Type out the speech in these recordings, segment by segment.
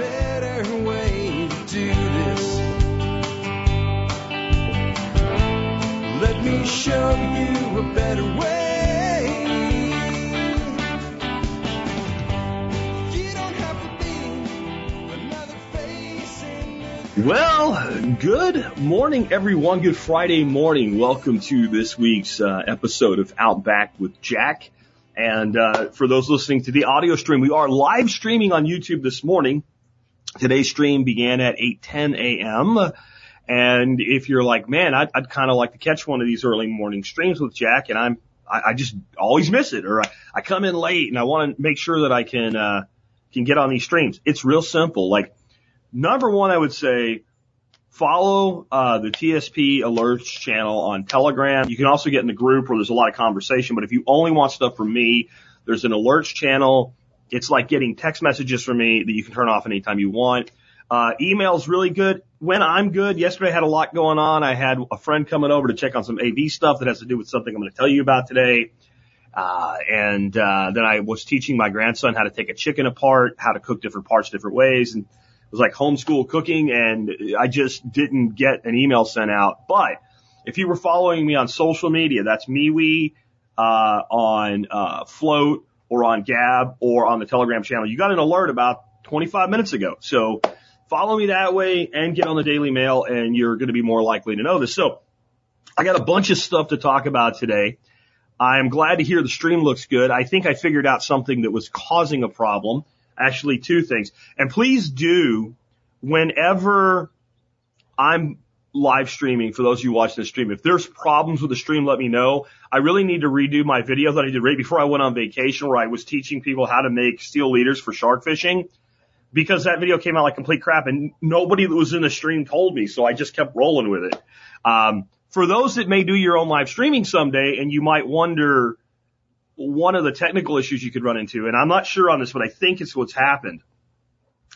better way to do this. Let me show you a better way. Well, good morning, everyone. Good Friday morning. Welcome to this week's uh, episode of Outback with Jack. And uh, for those listening to the audio stream, we are live streaming on YouTube this morning. Today's stream began at 8:10 a.m. And if you're like, man, I'd, I'd kind of like to catch one of these early morning streams with Jack, and I'm I, I just always miss it, or I, I come in late and I want to make sure that I can uh, can get on these streams. It's real simple. Like number one, I would say follow uh, the TSP alerts channel on Telegram. You can also get in the group where there's a lot of conversation. But if you only want stuff from me, there's an alerts channel. It's like getting text messages from me that you can turn off anytime you want. Uh, email's really good when I'm good. Yesterday I had a lot going on. I had a friend coming over to check on some AV stuff that has to do with something I'm going to tell you about today. Uh, and, uh, then I was teaching my grandson how to take a chicken apart, how to cook different parts different ways. And it was like homeschool cooking and I just didn't get an email sent out. But if you were following me on social media, that's MeWe, uh, on, uh, Flote or on Gab or on the Telegram channel. You got an alert about 25 minutes ago. So follow me that way and get on the Daily Mail and you're going to be more likely to know this. So I got a bunch of stuff to talk about today. I'm glad to hear the stream looks good. I think I figured out something that was causing a problem. Actually, two things. And please do, whenever I'm live streaming, for those of you watching the stream, if there's problems with the stream, let me know. I really need to redo my video that I did right before I went on vacation where I was teaching people how to make steel leaders for shark fishing because that video came out like complete crap and nobody that was in the stream told me. So I just kept rolling with it. Um, for those that may do your own live streaming someday and you might wonder one of the technical issues you could run into, and I'm not sure on this, but I think it's what's happened.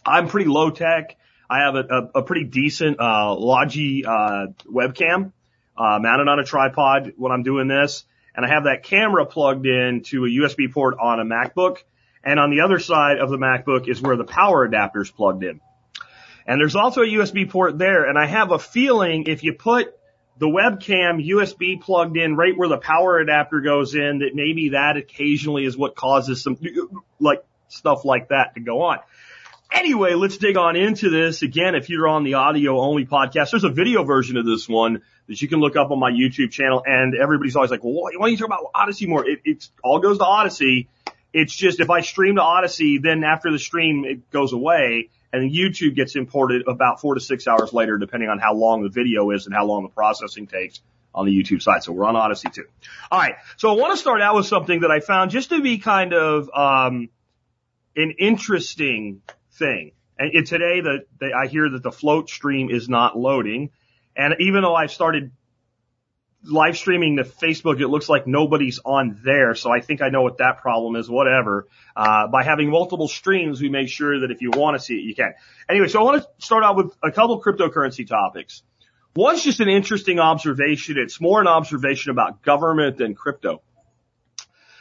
I'm pretty low tech. I have a, a, a pretty decent, uh, Logi, uh, webcam, uh, mounted on a tripod when I'm doing this. And I have that camera plugged in to a USB port on a MacBook. And on the other side of the MacBook is where the power adapter is plugged in. And there's also a USB port there. And I have a feeling if you put the webcam USB plugged in right where the power adapter goes in, that maybe that occasionally is what causes some, like, stuff like that to go on. Anyway, let's dig on into this. Again, if you're on the audio only podcast, there's a video version of this one that you can look up on my YouTube channel. And everybody's always like, well, why don't you talk about Odysee more? It, it's all goes to Odysee. It's just if I stream to Odysee, then after the stream, it goes away and YouTube gets imported about four to six hours later, depending on how long the video is and how long the processing takes on the YouTube side. So we're on Odysee too. All right. So I want to start out with something that I found just to be kind of, um, an interesting thing. And today the, the, I hear that the Flote stream is not loading. And even though I've started live streaming to Facebook, it looks like nobody's on there. So I think I know what that problem is, whatever. Uh, by having multiple streams, we make sure that if you want to see it, you can. Anyway, so I want to start out with a couple cryptocurrency topics. One's just an interesting observation. It's more an observation about government than crypto.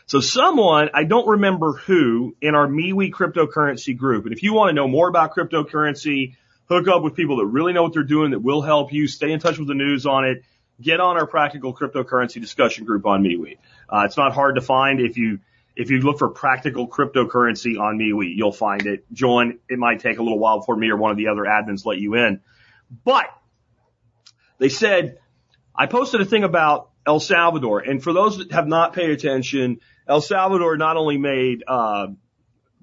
So someone, I don't remember who, in our MeWe cryptocurrency group, and if you want to know more about cryptocurrency, hook up with people that really know what they're doing, that will help you, stay in touch with the news on it, get on our practical cryptocurrency discussion group on MeWe. Uh, it's not hard to find if you, if you look for practical cryptocurrency on MeWe, you'll find it. Join. It might take a little while before me or one of the other admins let you in. But they said, I posted a thing about El Salvador. And for those that have not paid attention, El Salvador not only made, uh,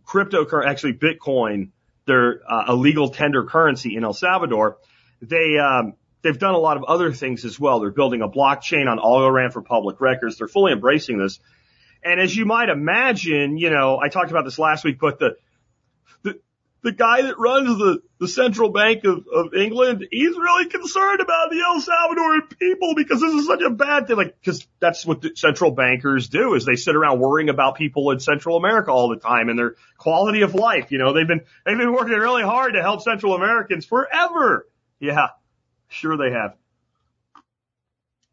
cryptocurrency, actually Bitcoin, their, uh, illegal tender currency in El Salvador. They, um, they've done a lot of other things as well. They're building a blockchain on Algorand for public records. They're fully embracing this. And as you might imagine, you know, I talked about this last week, but the, the, guy that runs the, the central bank of, of England, he's really concerned about the El Salvadoran people because this is such a bad thing. Like, cause that's what the central bankers do is they sit around worrying about people in Central America all the time and their quality of life. You know, they've been, they've been working really hard to help Central Americans forever. Yeah, sure they have.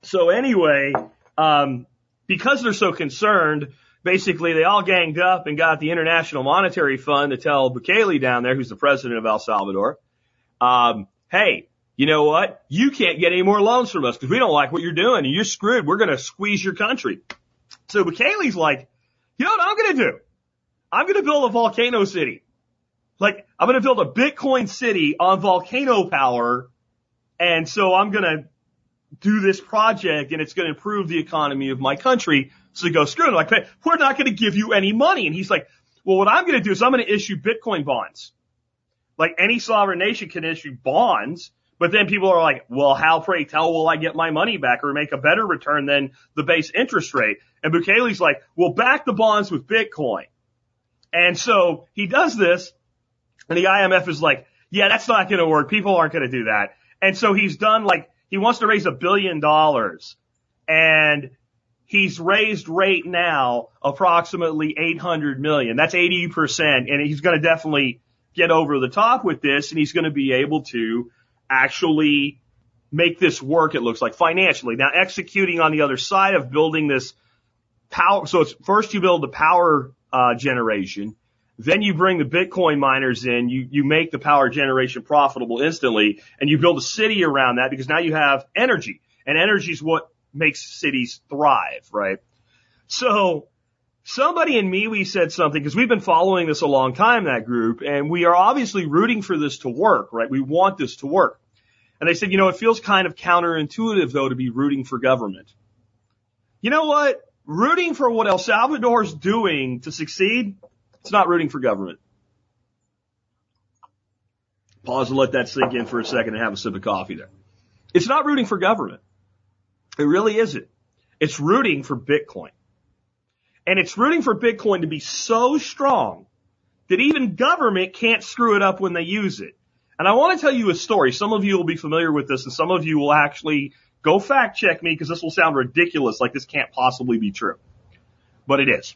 So anyway, um, because they're so concerned, basically they all ganged up and got the International Monetary Fund to tell Bukele down there, who's the president of El Salvador, um, hey, you know what? You can't get any more loans from us because we don't like what you're doing and you're screwed. We're going to squeeze your country. So Bukele's like, you know what I'm going to do? I'm going to build a volcano city. Like, I'm going to build a Bitcoin city on volcano power. And so I'm going to do this project and it's going to improve the economy of my country. So they go, screw it. Like, we're not going to give you any money. And he's like, well, what I'm going to do is I'm going to issue Bitcoin bonds. Like any sovereign nation can issue bonds, but then people are like, well, how pray tell will I get my money back or make a better return than the base interest rate? And Bukele's like, well, back the bonds with Bitcoin. And so he does this and the IMF is like, yeah, that's not going to work. People aren't going to do that. And so he's done like, he wants to raise a billion dollars and he's raised right now approximately 800 million. That's 80% and he's going to definitely get over the top with this and he's going to be able to actually make this work, it looks like financially. Now executing on the other side of building this power. So it's first you build the power, uh, generation then you bring the Bitcoin miners in, you, you make the power generation profitable instantly, and you build a city around that because now you have energy. And energy is what makes cities thrive, right? So, somebody in MeWe said something because we've been following this a long time, that group, and we are obviously rooting for this to work, right? We want this to work. And they said, you know, it feels kind of counterintuitive though to be rooting for government. You know what? Rooting for what El Salvador's doing to succeed it's not rooting for government. Pause and let that sink in for a second and have a sip of coffee there. It's not rooting for government. It really isn't. It's rooting for Bitcoin. And it's rooting for Bitcoin to be so strong that even government can't screw it up when they use it. And I want to tell you a story. Some of you will be familiar with this and some of you will actually go fact check me because this will sound ridiculous like this can't possibly be true. But it is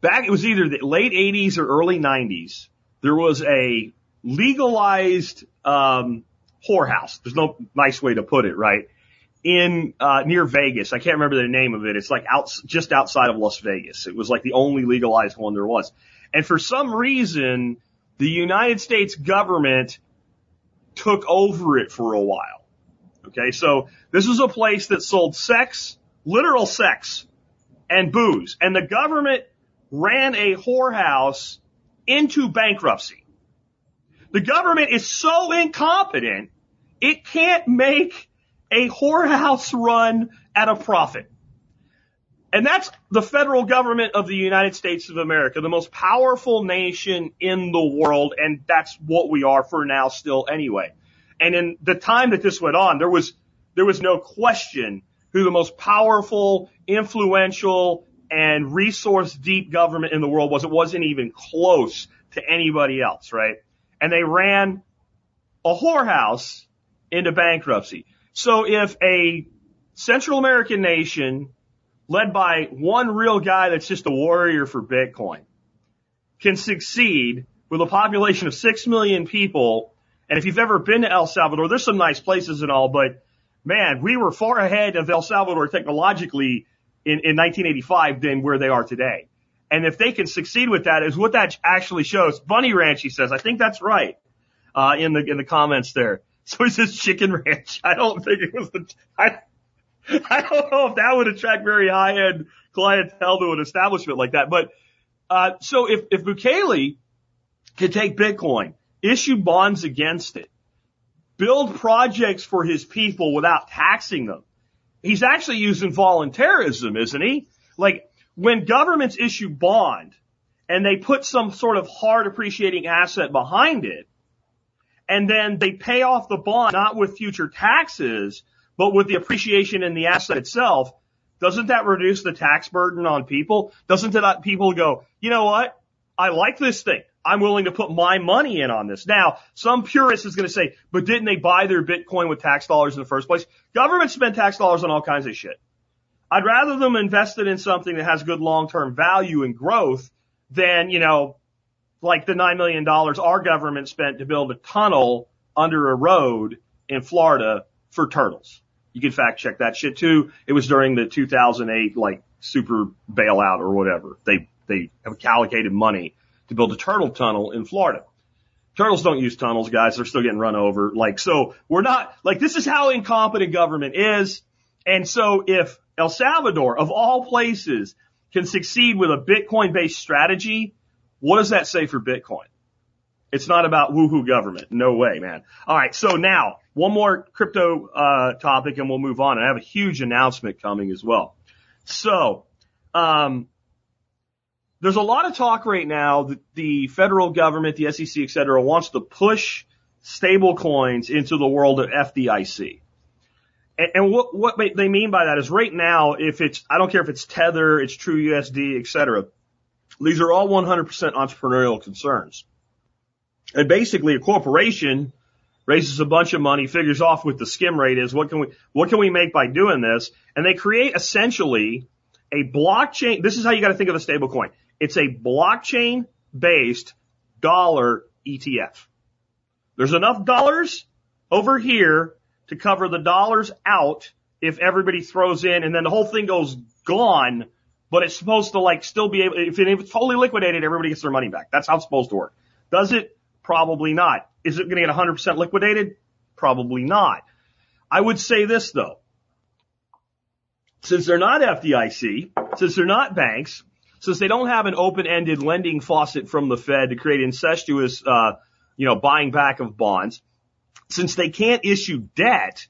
back, it was either the late 80s or early 90s. There was a legalized, um, whorehouse. There's no nice way to put it, right? In, uh, near Vegas. I can't remember the name of it. It's like out, just outside of Las Vegas. It was like the only legalized one there was. And for some reason, the United States government took over it for a while. Okay. So this was a place that sold sex, literal sex and booze. And the government ran a whorehouse into bankruptcy. The government is so incompetent, it can't make a whorehouse run at a profit. And that's the federal government of the United States of America, the most powerful nation in the world, and that's what we are for now still anyway. And in the time that this went on, there was, there was no question who the most powerful, influential, and resource deep government in the world was. It wasn't even close to anybody else, right? And they ran a whorehouse into bankruptcy. So if a Central American nation led by one real guy that's just a warrior for Bitcoin can succeed with a population of six million people. And if you've ever been to El Salvador, there's some nice places and all, but man, we were far ahead of El Salvador technologically in, in 1985 than where they are today. And if they can succeed with that, is what that actually shows. Bunny Ranch, he says. I think that's right. Uh, in the in the comments there. So he says Chicken Ranch. I don't think it was the. I, I don't know if that would attract very high end clientele to an establishment like that. But uh, so if if Bukele could take Bitcoin, issue bonds against it, build projects for his people without taxing them, he's actually using voluntarism, isn't he? Like when governments issue bond and they put some sort of hard appreciating asset behind it, and then they pay off the bond not with future taxes, but with the appreciation in the asset itself, doesn't that reduce the tax burden on people? Doesn't that uh, people go, you know what? I like this thing. I'm willing to put my money in on this. Now, some purist is going to say, but didn't they buy their Bitcoin with tax dollars in the first place? Governments spend tax dollars on all kinds of shit. I'd rather them invest it in something that has good long-term value and growth than, you know, like the $9 million our government spent to build a tunnel under a road in Florida for turtles. You can fact check that shit too. It was during the 2008 like super bailout or whatever. They, they have allocated money to build a turtle tunnel in Florida. Turtles don't use tunnels, guys. They're still getting run over. Like, so we're not, like, this is how incompetent government is. And so if El Salvador, of all places, can succeed with a Bitcoin based strategy, what does that say for Bitcoin? It's not about woohoo government. No way, man. All right. So now one more crypto, uh, topic and we'll move on. I have a huge announcement coming as well. So, um, there's a lot of talk right now that the federal government, the SEC, et cetera, wants to push stable coins into the world of FDIC. And, and what, what they mean by that is right now, if it's, I don't care if it's Tether, it's True USD, et cetera, these are all 100% entrepreneurial concerns. And basically a corporation raises a bunch of money, figures off what the skim rate is, what can we, what can we make by doing this? And they create essentially a blockchain. This is how you got to think of a stable coin. It's a blockchain based dollar ETF. There's enough dollars over here to cover the dollars out if everybody throws in and then the whole thing goes gone, but it's supposed to like still be able, if it's totally liquidated, everybody gets their money back. That's how it's supposed to work. Does it? Probably not. Is it going to get 100% liquidated? Probably not. I would say this though. Since they're not FDIC, since they're not banks, since they don't have an open-ended lending faucet from the Fed to create incestuous, uh, you know, buying back of bonds, since they can't issue debt,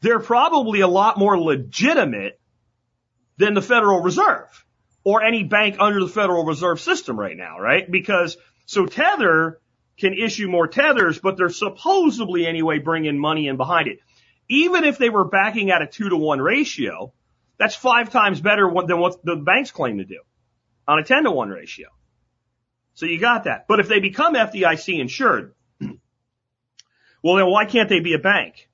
they're probably a lot more legitimate than the Federal Reserve or any bank under the Federal Reserve system right now, right? Because so Tether can issue more tethers, but they're supposedly anyway bringing money in behind it. Even if they were backing at a two to one ratio, that's five times better than what the banks claim to do on a 10 to 1 ratio. So you got that. But if they become FDIC insured, well then why can't they be a bank?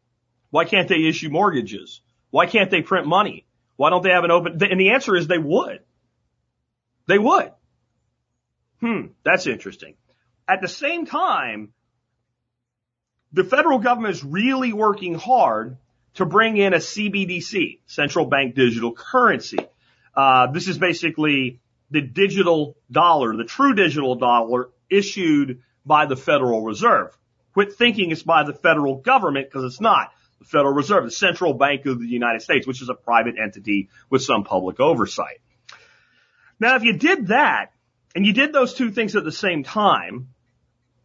Why can't they issue mortgages? Why can't they print money? Why don't they have an open, and the answer is they would. They would. Hmm, that's interesting. At the same time, the federal government is really working hard to bring in a CBDC, central bank digital currency. Uh, this is basically the digital dollar, the true digital dollar issued by the Federal Reserve. Quit thinking it's by the federal government because it's not. Federal Reserve, the central bank of the United States, which is a private entity with some public oversight. Now, if you did that and you did those two things at the same time,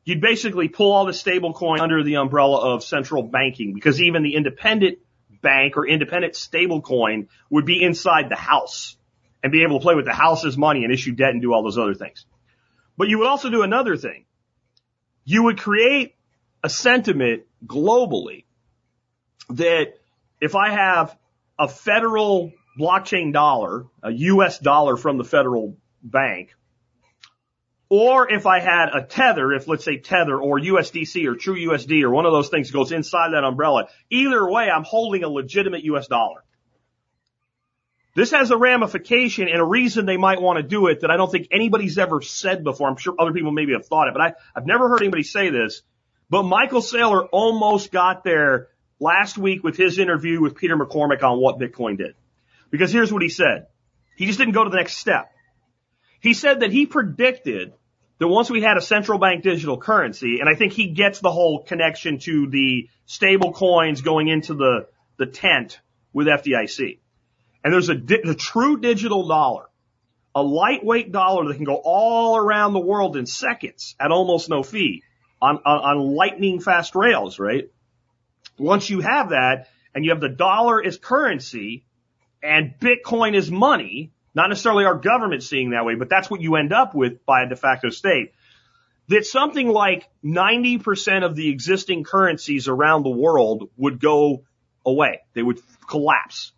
you'd basically pull all the stable coin under the umbrella of central banking because even the independent bank or independent stable coin would be inside the house and be able to play with the house's money and issue debt and do all those other things. But you would also do another thing. You would create a sentiment globally that if I have a federal blockchain dollar, a US dollar from the federal bank, or if I had a tether, if let's say tether or USDC or true USD or one of those things goes inside that umbrella, either way, I'm holding a legitimate US dollar. This has a ramification and a reason they might want to do it that I don't think anybody's ever said before. I'm sure other people maybe have thought it, but I, I've never heard anybody say this. But Michael Saylor almost got there last week with his interview with Peter McCormack on what Bitcoin did. Because here's what he said. He just didn't go to the next step. He said that he predicted that once we had a central bank digital currency, and I think he gets the whole connection to the stable coins going into the, the tent with FDIC. And there's a, di- true digital dollar, a lightweight dollar that can go all around the world in seconds at almost no fee on, on, on lightning fast rails, right? Once you have that and you have the dollar as currency and Bitcoin is money, not necessarily our government seeing that way, but that's what you end up with by a de facto state. That something like 90% of the existing currencies around the world would go away. They would collapse.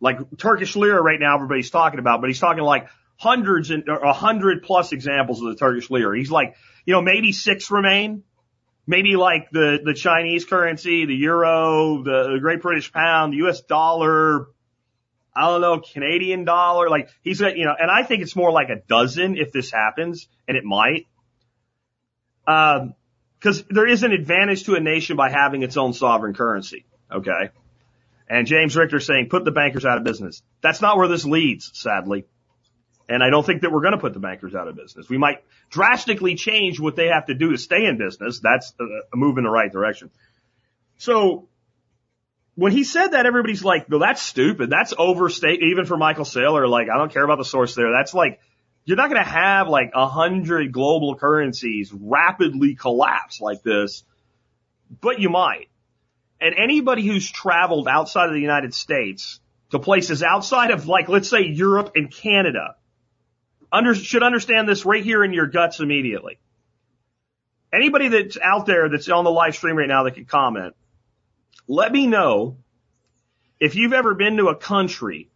Like Turkish lira right now everybody's talking about, but he's talking like hundreds and a hundred plus examples of the Turkish lira. He's like, you know, maybe six remain. Maybe like the, the Chinese currency, the euro, the, the Great British pound, the US dollar, I don't know, Canadian dollar. Like he's you know, and I think it's more like a dozen if this happens, and it might. Um, cause there is an advantage to a nation by having its own sovereign currency. Okay. And James Richter saying, put the bankers out of business. That's not where this leads, sadly. And I don't think that we're going to put the bankers out of business. We might drastically change what they have to do to stay in business. That's a move in the right direction. So when he said that, everybody's like, well, that's stupid. That's overstate, even for Michael Saylor. Like, I don't care about the source there. That's like, you're not going to have like a hundred global currencies rapidly collapse like this, but you might. And anybody who's traveled outside of the United States to places outside of like, let's say Europe and Canada under, should understand this right here in your guts immediately. Anybody that's out there that's on the live stream right now that can comment, let me know if you've ever been to a country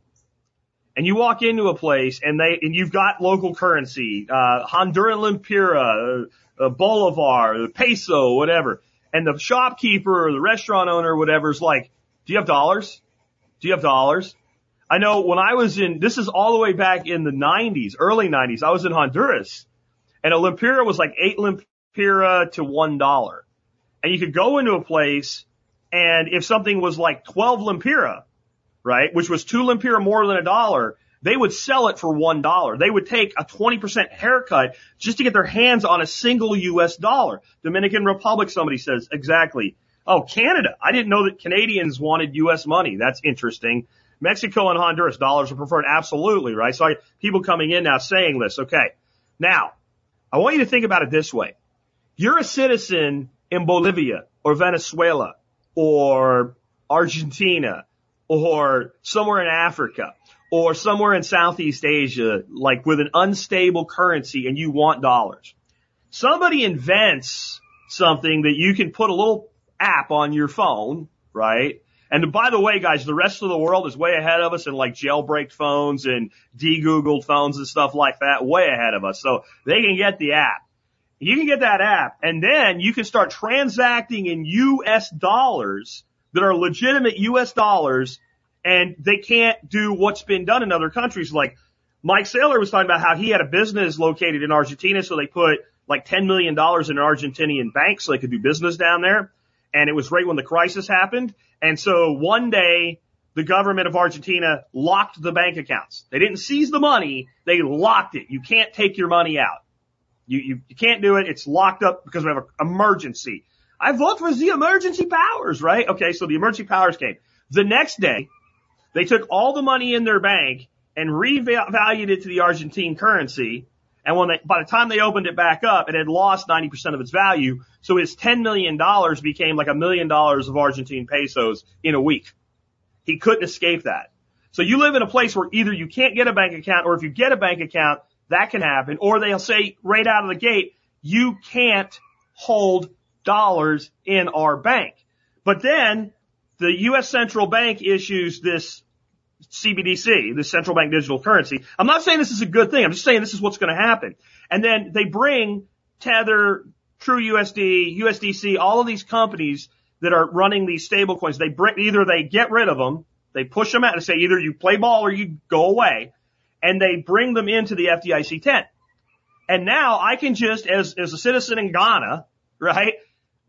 and you walk into a place and they and you've got local currency, uh, Honduran lempira, uh, bolivar, peso, whatever, and the shopkeeper or the restaurant owner or whatever is like, "Do you have dollars? Do you have dollars?" I know when I was in, this is all the way back in the 90s, early 90s. I was in Honduras, and a lempira was like eight lempira to one dollar, and you could go into a place, and if something was like 12 lempira, right, which was two lempira more than a dollar, they would sell it for one dollar. They would take a 20% haircut just to get their hands on a single U.S. dollar. Dominican Republic, somebody says, exactly. Oh, Canada. I didn't know that Canadians wanted U.S. money. That's interesting. Mexico and Honduras, dollars are preferred. Absolutely, right? So I, people coming in now saying this. Okay. Now, I want you to think about it this way. You're a citizen in Bolivia or Venezuela or Argentina or somewhere in Africa or somewhere in Southeast Asia, like with an unstable currency and you want dollars. Somebody invents something that you can put a little app on your phone, right? And by the way, guys, the rest of the world is way ahead of us in like jailbreak phones and de-googled phones and stuff like that, way ahead of us. So they can get the app. You can get that app and then you can start transacting in US dollars that are legitimate US dollars and they can't do what's been done in other countries. Like Mike Saylor was talking about how he had a business located in Argentina, so they put like $10 million in an Argentinian bank so they could do business down there. And it was right when the crisis happened. And so one day the government of Argentina locked the bank accounts. They didn't seize the money. They locked it. You can't take your money out. You, you, you can't do it. It's locked up because we have an emergency. I vote for the emergency powers, right? Okay. So the emergency powers came. The next day, they took all the money in their bank and revalued it to the Argentine currency. And when they, by the time they opened it back up, it had lost 90% of its value. So his $10 million became like a million dollars of Argentine pesos in a week. He couldn't escape that. So you live in a place where either you can't get a bank account or if you get a bank account, that can happen. Or they'll say right out of the gate, you can't hold dollars in our bank. But then the U.S. central bank issues this CBDC, the central bank digital currency. I'm not saying this is a good thing. I'm just saying this is what's going to happen. And then they bring Tether, True USD, USDC, all of these companies that are running these stable coins. They bring, either they get rid of them, they push them out and say either you play ball or you go away, and they bring them into the FDIC 10. And now I can just, as, as a citizen in Ghana, right,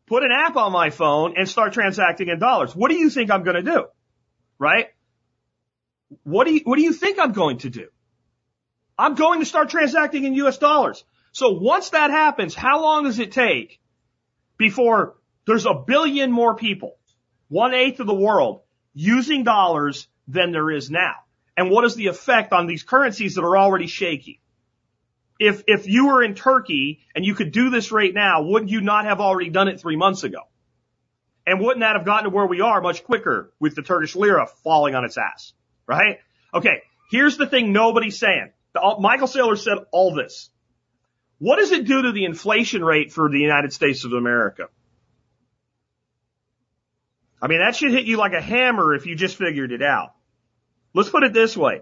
put an app on my phone and start transacting in dollars. What do you think I'm going to do? Right? What do you, what do you think I'm going to do? I'm going to start transacting in US dollars. So once that happens, how long does it take before there's a billion more people, one eighth of the world using dollars than there is now? And what is the effect on these currencies that are already shaky? If, if you were in Turkey and you could do this right now, wouldn't you not have already done it three months ago? And wouldn't that have gotten to where we are much quicker with the Turkish lira falling on its ass? Right? Okay. Here's the thing nobody's saying. The, Michael Saylor said all this. What does it do to the inflation rate for the United States of America? I mean, that should hit you like a hammer if you just figured it out. Let's put it this way.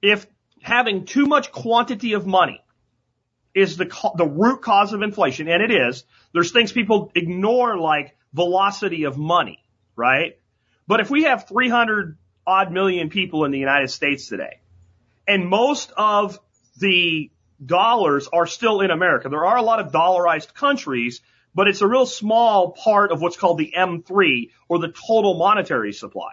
If having too much quantity of money is the, the root cause of inflation, and it is, there's things people ignore like velocity of money, right? But if we have 300 odd million people in the United States today, and most of the dollars are still in America, there are a lot of dollarized countries, but it's a real small part of what's called the M3 or the total monetary supply.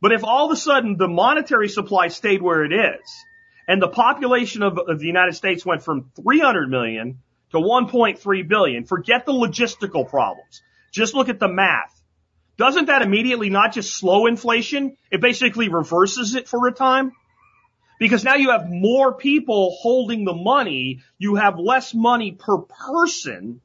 But if all of a sudden the monetary supply stayed where it is and the population of, of the United States went from 300 million to 1.3 billion, forget the logistical problems. Just look at the math. Doesn't that immediately not just slow inflation? It basically reverses it for a time. Because now you have more people holding the money, you have less money per person.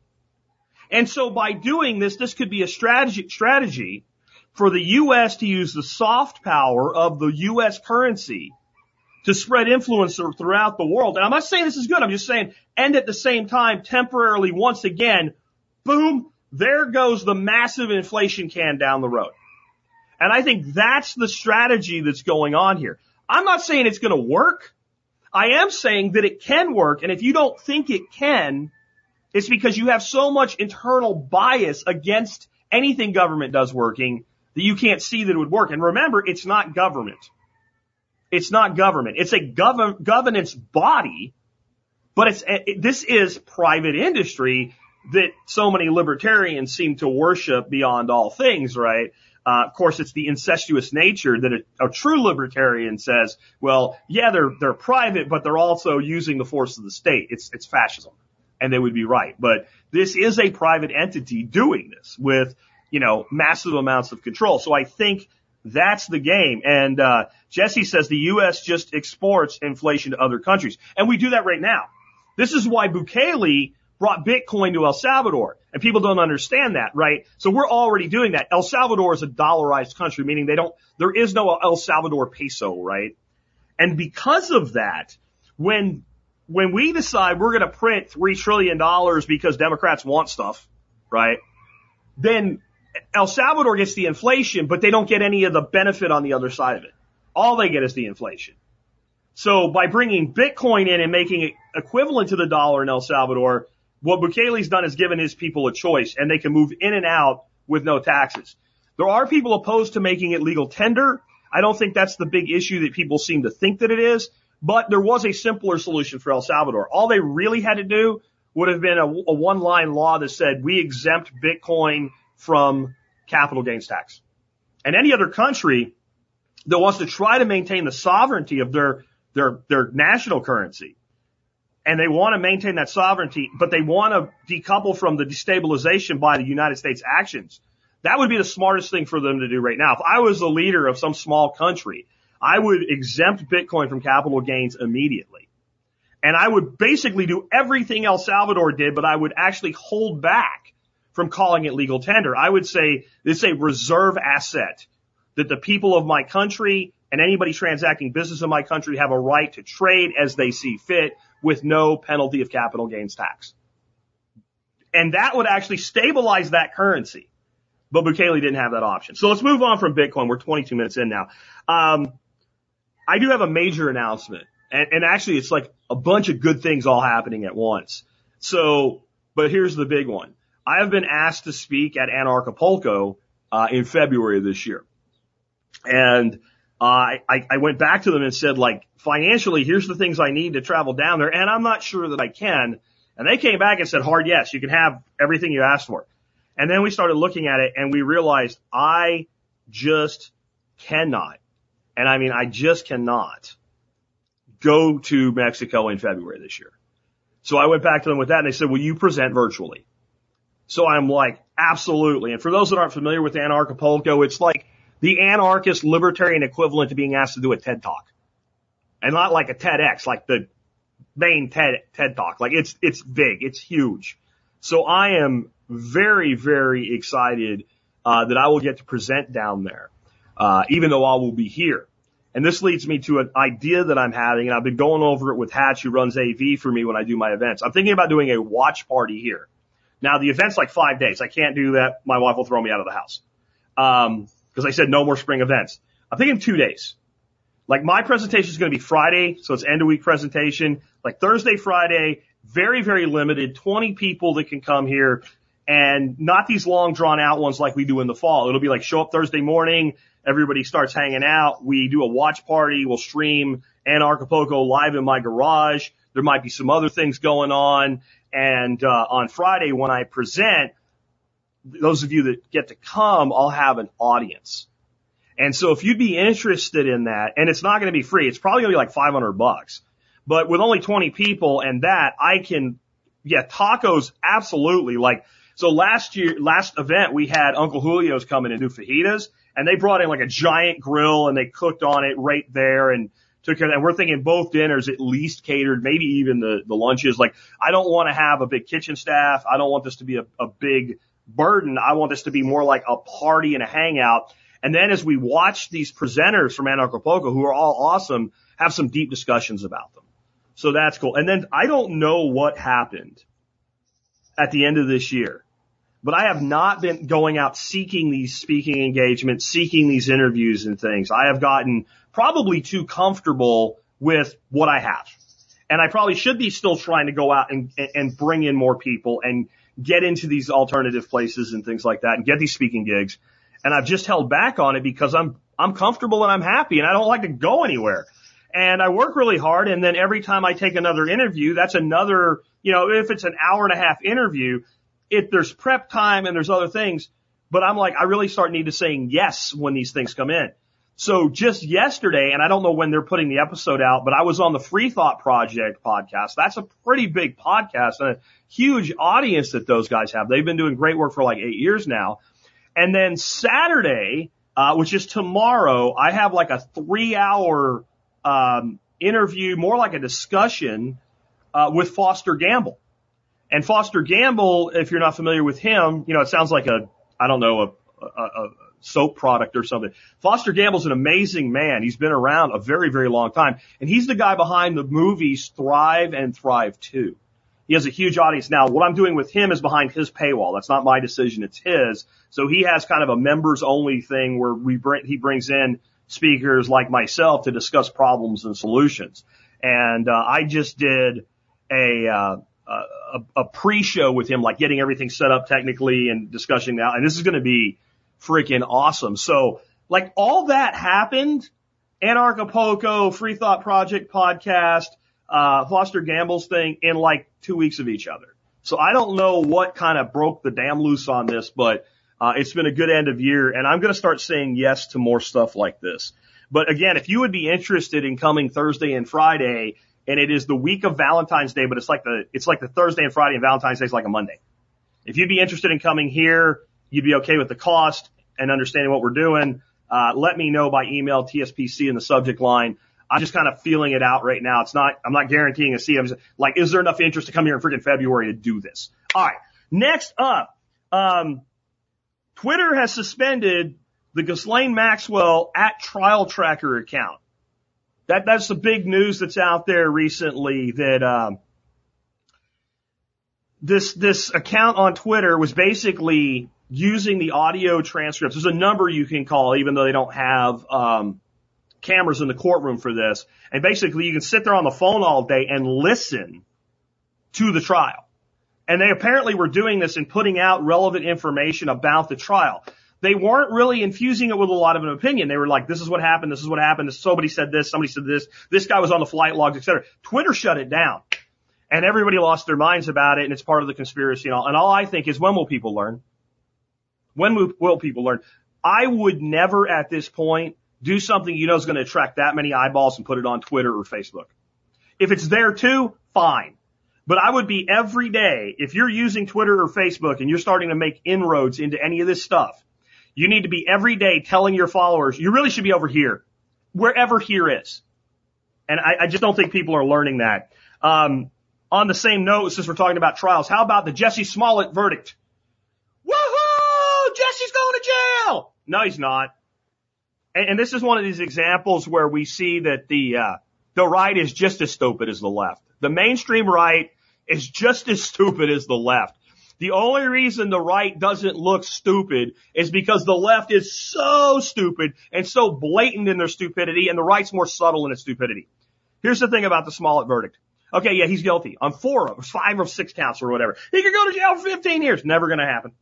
And so by doing this, this could be a strategy, strategy for the U.S. to use the soft power of the U.S. currency to spread influence throughout the world. And I'm not saying this is good. I'm just saying, and at the same time, temporarily, once again, boom, there goes the massive inflation can down the road. And I think that's the strategy that's going on here. I'm not saying it's going to work. I am saying that it can work. And if you don't think it can, it's because you have so much internal bias against anything government does working that you can't see that it would work. And remember, it's not government. It's not government. It's a gov- governance body, but it's, it, this is private industry that so many libertarians seem to worship beyond all things, right? Uh, of course, it's the incestuous nature that a, a, true libertarian says, well, yeah, they're, they're private, but they're also using the force of the state. It's, it's fascism. And they would be right. But this is a private entity doing this with, you know, massive amounts of control. So I think that's the game. And, uh, Jesse says the U.S. just exports inflation to other countries. And we do that right now. This is why Bukele brought Bitcoin to El Salvador. And people don't understand that, right? So we're already doing that. El Salvador is a dollarized country, meaning they don't, there is no El Salvador peso, right? And because of that, when, when we decide we're going to print $3 trillion because Democrats want stuff, right? Then El Salvador gets the inflation, but they don't get any of the benefit on the other side of it. All they get is the inflation. So by bringing Bitcoin in and making it equivalent to the dollar in El Salvador, what Bukele's done is given his people a choice and they can move in and out with no taxes. There are people opposed to making it legal tender. I don't think that's the big issue that people seem to think that it is, but there was a simpler solution for El Salvador. All they really had to do would have been a, a one line law that said we exempt Bitcoin from capital gains tax. And any other country that wants to try to maintain the sovereignty of their, their, their national currency and they want to maintain that sovereignty, but they want to decouple from the destabilization by the United States actions. That would be the smartest thing for them to do right now. If I was the leader of some small country, I would exempt Bitcoin from capital gains immediately. And I would basically do everything El Salvador did, but I would actually hold back from calling it legal tender. I would say is a reserve asset that the people of my country and anybody transacting business in my country have a right to trade as they see fit with no penalty of capital gains tax. And that would actually stabilize that currency. But Bukele didn't have that option. So let's move on from Bitcoin. We're 22 minutes in now. Um, I do have a major announcement. And, and actually it's like a bunch of good things all happening at once. So, but here's the big one. I have been asked to speak at Anarchapulco, uh, in February of this year. And I, I went back to them and said, like, financially, here's the things I need to travel down there, and I'm not sure that I can. And they came back and said, hard yes, you can have everything you asked for. And then we started looking at it and we realized I just cannot, and I mean, I just cannot go to Mexico in February this year. So I went back to them with that and they said, will you present virtually? So I'm like, absolutely. And for those that aren't familiar with Anarchapulco, it's like, the anarchist libertarian equivalent to being asked to do a TED talk. And not like a TEDx, like the main TED, TED talk. Like it's, it's big. It's huge. So I am very, very excited, uh, that I will get to present down there, uh, even though I will be here. And this leads me to an idea that I'm having, and I've been going over it with Hatch, who runs AV for me when I do my events. I'm thinking about doing a watch party here. Now the event's like five days. I can't do that. My wife will throw me out of the house. Um, because I said no more spring events. I'm thinking two days. Like my presentation is going to be Friday, so it's end of week presentation. Like Thursday, Friday, very, very limited, 20 people that can come here and not these long drawn out ones like we do in the fall. It'll be like show up Thursday morning. Everybody starts hanging out. We do a watch party. We'll stream Anarchapulco live in my garage. There might be some other things going on. And, uh, on Friday when I present, those of you that get to come, I'll have an audience. And so if you'd be interested in that, and it's not going to be free, it's probably going to be like 500 bucks. But with only 20 people and that, I can, yeah, tacos, absolutely. Like, so last year, last event, we had Uncle Julio's coming and do fajitas, and they brought in like a giant grill and they cooked on it right there and took care of that. And we're thinking both dinners at least catered, maybe even the, the lunches. Like, I don't want to have a big kitchen staff. I don't want this to be a, a big burden. I want this to be more like a party and a hangout. And then as we watch these presenters from Anarchapulco, who are all awesome, have some deep discussions about them. So that's cool. And then I don't know what happened at the end of this year, but I have not been going out seeking these speaking engagements, seeking these interviews and things. I have gotten probably too comfortable with what I have. And I probably should be still trying to go out and, and bring in more people and get into these alternative places and things like that and get these speaking gigs. And I've just held back on it because I'm, I'm comfortable and I'm happy and I don't like to go anywhere. And I work really hard. And then every time I take another interview, that's another, you know, if it's an hour and a half interview, if there's prep time and there's other things, but I'm like, I really start need to saying yes when these things come in. So just yesterday, and I don't know when they're putting the episode out, but I was on the Free Thought Project podcast. That's a pretty big podcast and a huge audience that those guys have. They've been doing great work for like eight years now. And then Saturday, uh, which is tomorrow, I have like a three hour, um, interview, more like a discussion, uh, with Foster Gamble. And Foster Gamble, if you're not familiar with him, you know, it sounds like a, I don't know, a, a, a soap product or something. Foster Gamble's an amazing man. He's been around a very, very long time. And he's the guy behind the movies Thrive and Thrive 2. He has a huge audience. Now, what I'm doing with him is behind his paywall. That's not my decision. It's his. So he has kind of a members only thing where we bring, he brings in speakers like myself to discuss problems and solutions. And, uh, I just did a, uh, a, a pre-show with him, like getting everything set up technically and discussing that. And this is going to be freaking awesome. So like all that happened, Anarchapulco, Free Thought Project podcast, uh, Foster Gamble's thing in like two weeks of each other. So I don't know what kind of broke the dam loose on this, but uh, it's been a good end of year, and I'm going to start saying yes to more stuff like this. But again, if you would be interested in coming Thursday and Friday, and it is the week of Valentine's Day, but it's like the it's like the Thursday and Friday, and Valentine's Day is like a Monday. If you'd be interested in coming here, you'd be okay with the cost and understanding what we're doing. Uh, let me know by email, TSPC in the subject line. I'm just kind of feeling it out right now. It's not, I'm not guaranteeing a seat. I'm just like, is there enough interest to come here in freaking February to do this? All right. Next up, um, Twitter has suspended the Ghislaine Maxwell at Trial Tracker account. That, that's the big news that's out there recently that, um, this, this account on Twitter was basically using the audio transcripts. There's a number you can call even though they don't have, um, cameras in the courtroom for this. And basically you can sit there on the phone all day and listen to the trial. And they apparently were doing this and putting out relevant information about the trial. They weren't really infusing it with a lot of an opinion. They were like, this is what happened. This is what happened. Somebody said this. Somebody said this. This guy was on the flight logs, etc. Twitter shut it down and everybody lost their minds about it. And it's part of the conspiracy and all. And all I think is when will people learn? When will, people learn? I would never at this point do something you know is going to attract that many eyeballs and put it on Twitter or Facebook. If it's there too, fine. But I would be every day, if you're using Twitter or Facebook and you're starting to make inroads into any of this stuff, you need to be every day telling your followers, you really should be over here, wherever here is. And I, I just don't think people are learning that. Um, on the same note, since we're talking about trials, how about the Jussie Smollett verdict? Jussie's going to jail! No, he's not and, and this is one of these examples where we see that the uh, the right is just as stupid as the left. The mainstream right is just as stupid as the left. The only reason the right doesn't look stupid is because the left is so stupid and so blatant in their stupidity and the right's more subtle in its stupidity. Here's the thing about the Smollett verdict. Okay, yeah, he's guilty on four of five or six counts or whatever. He could go to jail for 15 years. Never gonna happen.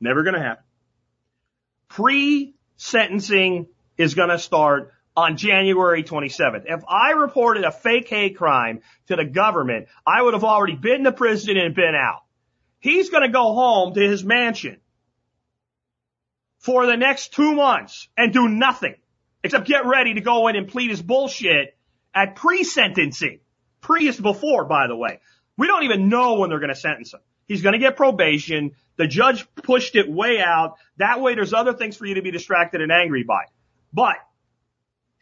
Never gonna happen. Pre-sentencing is going to start on January 27th. If I reported a fake hate crime to the government, I would have already been to prison and been out. He's going to go home to his mansion for the next two months and do nothing except get ready to go in and plead his bullshit at pre-sentencing. Pre is before, by the way. We don't even know when they're going to sentence him. He's going to get probation. The judge pushed it way out. That way there's other things for you to be distracted and angry by. But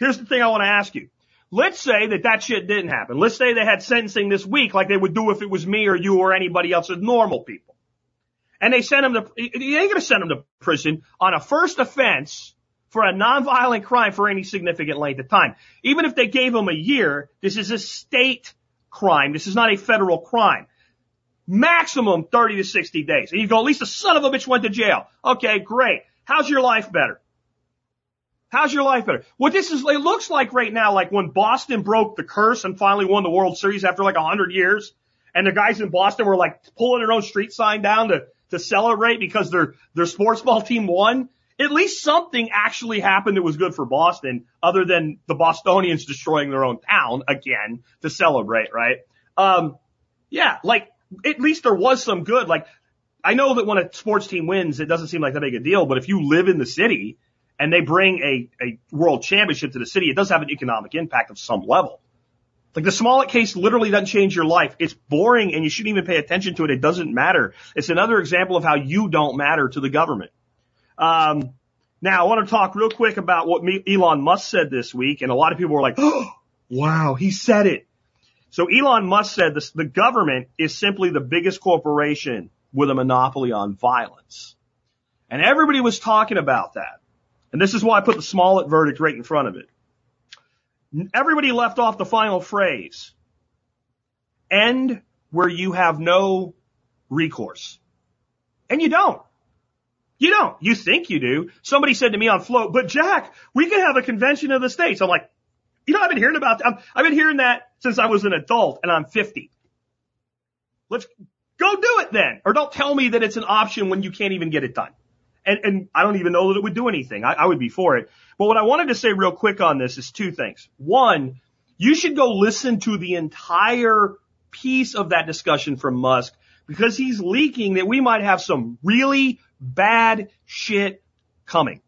here's the thing I want to ask you. Let's say that that shit didn't happen. Let's say they had sentencing this week like they would do if it was me or you or anybody else as normal people. And they sent him to, they ain't gonna send him to prison on a first offense for a nonviolent crime for any significant length of time. Even if they gave him a year, this is a state crime. This is not a federal crime. Maximum 30 to 60 days. And you go, at least the son of a bitch went to jail. Okay, great. How's your life better? How's your life better? What this is, it looks like right now, like when Boston broke the curse and finally won the World Series after like a hundred years, and the guys in Boston were like pulling their own street sign down to, to celebrate because their, their sports ball team won. At least something actually happened that was good for Boston other than the Bostonians destroying their own town again to celebrate, right? Um, yeah, like at least there was some good. Like I know that when a sports team wins, it doesn't seem like that big a deal, but if you live in the city and they bring a, a world championship to the city, it does have an economic impact of some level. Like the Smollett case literally doesn't change your life. It's boring and you shouldn't even pay attention to it. It doesn't matter. It's another example of how you don't matter to the government. Um, now I want to talk real quick about what Elon Musk said this week, and a lot of people were like, "Oh, wow, he said it." So Elon Musk said this, the government is simply the biggest corporation with a monopoly on violence. And everybody was talking about that. And this is why I put the Smollett verdict right in front of it. Everybody left off the final phrase. End where you have no recourse. And you don't. You don't. You think you do. Somebody said to me on Flote, but Jack, we could have a convention of the states. I'm like, you know, I've been hearing about that. I've been hearing that since I was an adult and I'm 50. Let's go do it then. Or don't tell me that it's an option when you can't even get it done. And, and I don't even know that it would do anything. I, I would be for it. But what I wanted to say real quick on this is two things. One, you should go listen to the entire piece of that discussion from Musk because he's leaking that we might have some really bad shit coming.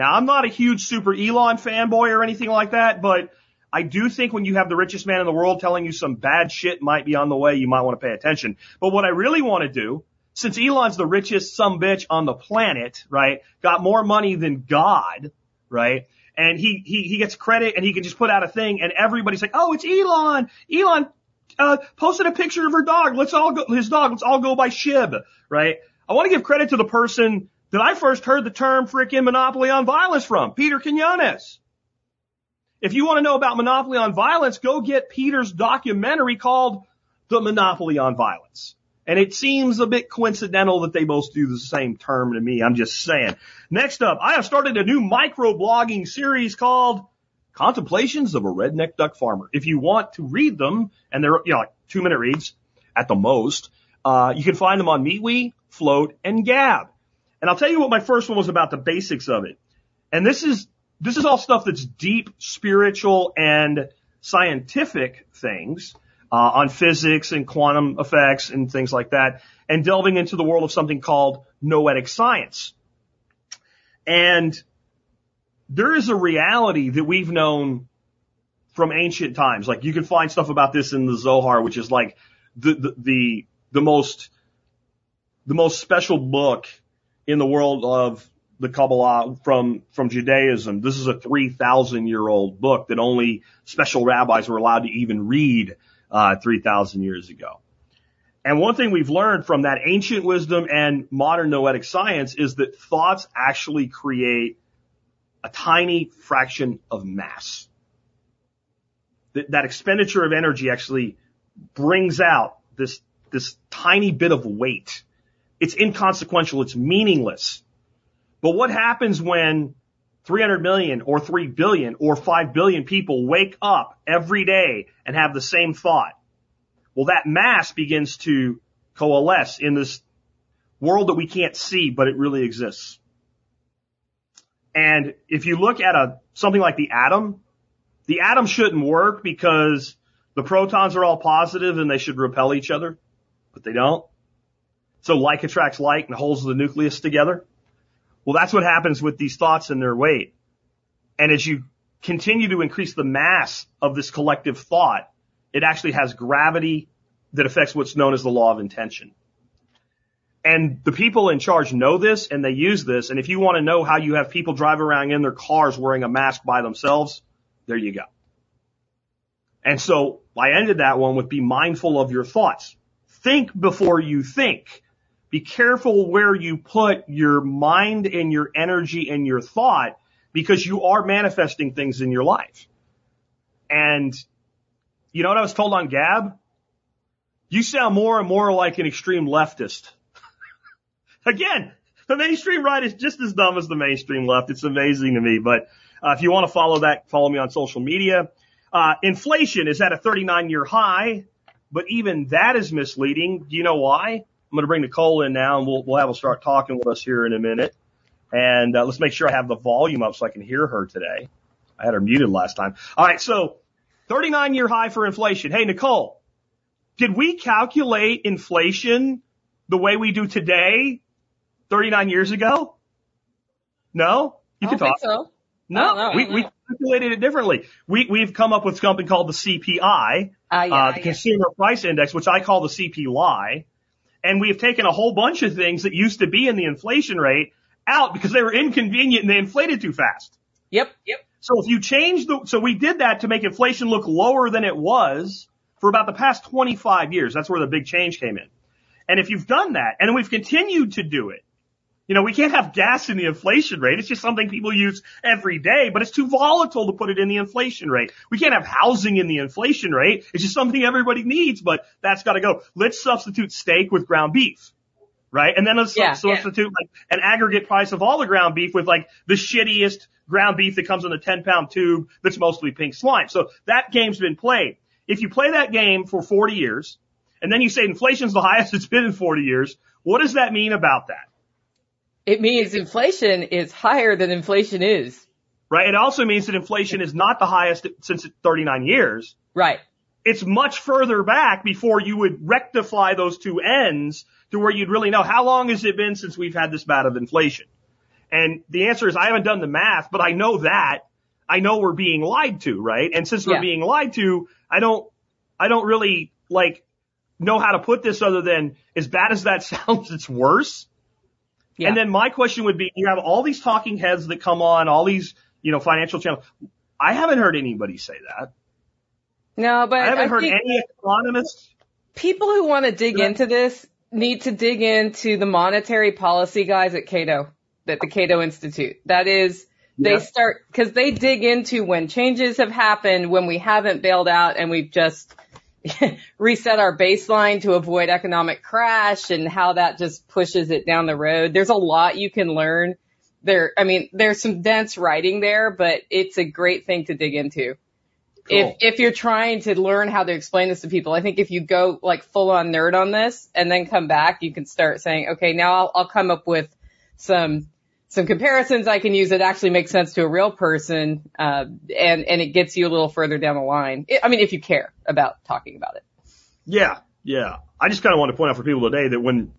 Now, I'm not a huge super Elon fanboy or anything like that, but I do think when you have the richest man in the world telling you some bad shit might be on the way, you might want to pay attention. But what I really want to do, since Elon's the richest some bitch on the planet, right, got more money than God, right, and he, he, he gets credit and he can just put out a thing and everybody's like, oh, it's Elon. Elon, uh, posted a picture of her dog. Let's all go, his dog, let's all go by Shib, right? I want to give credit to the person that I first heard the term freaking monopoly on violence from, Peter Quinones. If you want to know about monopoly on violence, go get Peter's documentary called The Monopoly on Violence. And it seems a bit coincidental that they both do the same term to me. I'm just saying. Next up, I have started a new micro blogging series called Contemplations of a Redneck Duck Farmer. If you want to read them, and they're, you know, like two minute reads at the most, uh, you can find them on MeWe, Flote, and Gab. And I'll tell you what my first one was about, the basics of it. And this is, this is all stuff that's deep spiritual and scientific things, uh, on physics and quantum effects and things like that, and delving into the world of something called noetic science. And there is a reality that we've known from ancient times. Like you can find stuff about this in the Zohar, which is like the, the, the, the most, the most special book in the world of the Kabbalah from, from Judaism. This is a 3,000 year old book that only special rabbis were allowed to even read, uh, 3,000 years ago. And one thing we've learned from that ancient wisdom and modern noetic science is that thoughts actually create a tiny fraction of mass. That, that expenditure of energy actually brings out this, this tiny bit of weight. It's inconsequential. It's meaningless. But what happens when 300 million or 3 billion or 5 billion people wake up every day and have the same thought? Well, that mass begins to coalesce in this world that we can't see, but it really exists. And if you look at a, something like the atom, the atom shouldn't work because the protons are all positive and they should repel each other, but they don't. So like attracts like and holds the nucleus together. Well, that's what happens with these thoughts and their weight. And as you continue to increase the mass of this collective thought, it actually has gravity that affects what's known as the law of intention. And the people in charge know this and they use this. And if you want to know how you have people drive around in their cars wearing a mask by themselves, there you go. And so I ended that one with be mindful of your thoughts. Think before you think. Be careful where you put your mind and your energy and your thought because you are manifesting things in your life. And you know what I was told on Gab? You sound more and more like an extreme leftist. Again, the mainstream right is just as dumb as the mainstream left. It's amazing to me. But uh, if you want to follow that, follow me on social media. Uh, inflation is at a 39 year high, but even that is misleading. Do you know why? I'm going to bring Nicole in now and we'll, we'll have her start talking with us here in a minute. And uh, let's make sure I have the volume up so I can hear her today. I had her muted last time. All right. So 39 year high for inflation. Hey, Nicole, did we calculate inflation the way we do today 39 years ago? No? You I can talk. think so. No, know. we, we calculated it differently. We, we've come up with something called the CPI, Uh, yeah, uh, the yeah. Consumer Price Index, which I call the CPY. And we have taken a whole bunch of things that used to be in the inflation rate out because they were inconvenient and they inflated too fast. Yep. Yep. So if you change the, so we did that to make inflation look lower than it was for about the past 25 years. That's where the big change came in. And if you've done that, and we've continued to do it, you know, we can't have gas in the inflation rate. It's just something people use every day, but it's too volatile to put it in the inflation rate. We can't have housing in the inflation rate. It's just something everybody needs, but that's got to go. Let's substitute steak with ground beef. Right? And then let's Yeah, substitute like an aggregate price of all the ground beef with like the shittiest ground beef that comes in a 10 pound tube that's mostly pink slime. So that game's been played. If you play that game for 40 years and then you say inflation's the highest it's been in 40 years, what does that mean about that? It means inflation is higher than inflation is. Right? It also means that inflation is not the highest since 39 years. Right. It's much further back before you would rectify those two ends to where you'd really know how long has it been since we've had this bout of inflation. And the answer is I haven't done the math, but I know that. I know we're being lied to, right? And since we're Yeah. being lied to, I don't, I don't really like know how to put this other than as bad as that sounds, it's worse. Yeah. And then my question would be, you have all these talking heads that come on, all these, you know, financial channels. I haven't heard anybody say that. No, but I haven't heard think any economists. people who want to dig into this need to dig into the monetary policy guys at Cato, at the Cato Institute. That is, they start, cause they dig into when changes have happened, when we haven't bailed out and we've just reset our baseline to avoid economic crash and how that just pushes it down the road. There's a lot you can learn there. I mean, there's some dense writing there, but it's a great thing to dig into. Cool. If, if you're trying to learn how to explain this to people, I think if you go like full on nerd on this and then come back, you can start saying, okay, now I'll, I'll come up with some, some comparisons I can use that actually make sense to a real person, uh, and, and it gets you a little further down the line. I I mean, if you care about talking about it. Yeah, yeah. I just kind of want to point out for people today that when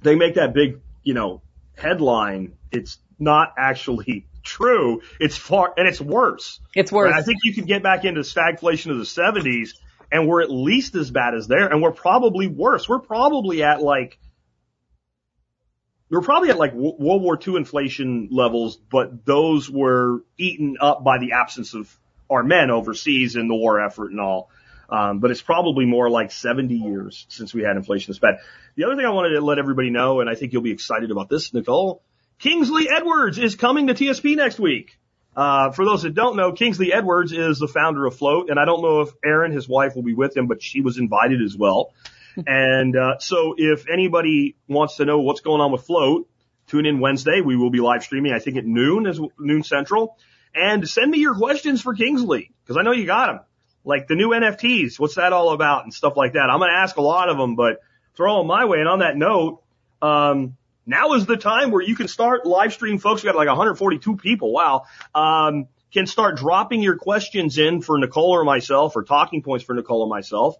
they make that big, you know, headline, it's not actually true. It's far, and it's worse. It's worse. Right? I think you could get back into stagflation of the 70s and we're at least as bad as there and we're probably worse. We're probably at like, we're probably at like World War II inflation levels, but those were eaten up by the absence of our men overseas in the war effort and all. Um, but it's probably more like 70 years since we had inflation this bad. The other thing I wanted to let everybody know, and I think you'll be excited about this, Nicole, Kingsley Edwards is coming to TSP next week. Uh, for those that don't know, Kingsley Edwards is the founder of Flote, and I don't know if Aaron, his wife, will be with him, but she was invited as well. And uh, so, if anybody wants to know what's going on with Flote, tune in Wednesday. We will be live streaming, I think, at noon, as noon central. And send me your questions for Kingsley because I know you got them. Like the new NFTs, what's that all about, and stuff like that. I'm going to ask a lot of them, but throw them my way. And on that note, um, now is the time where you can start live stream folks. We got like 142 people. Wow. Um, can start dropping your questions in for Nicole or myself or talking points for Nicole or myself.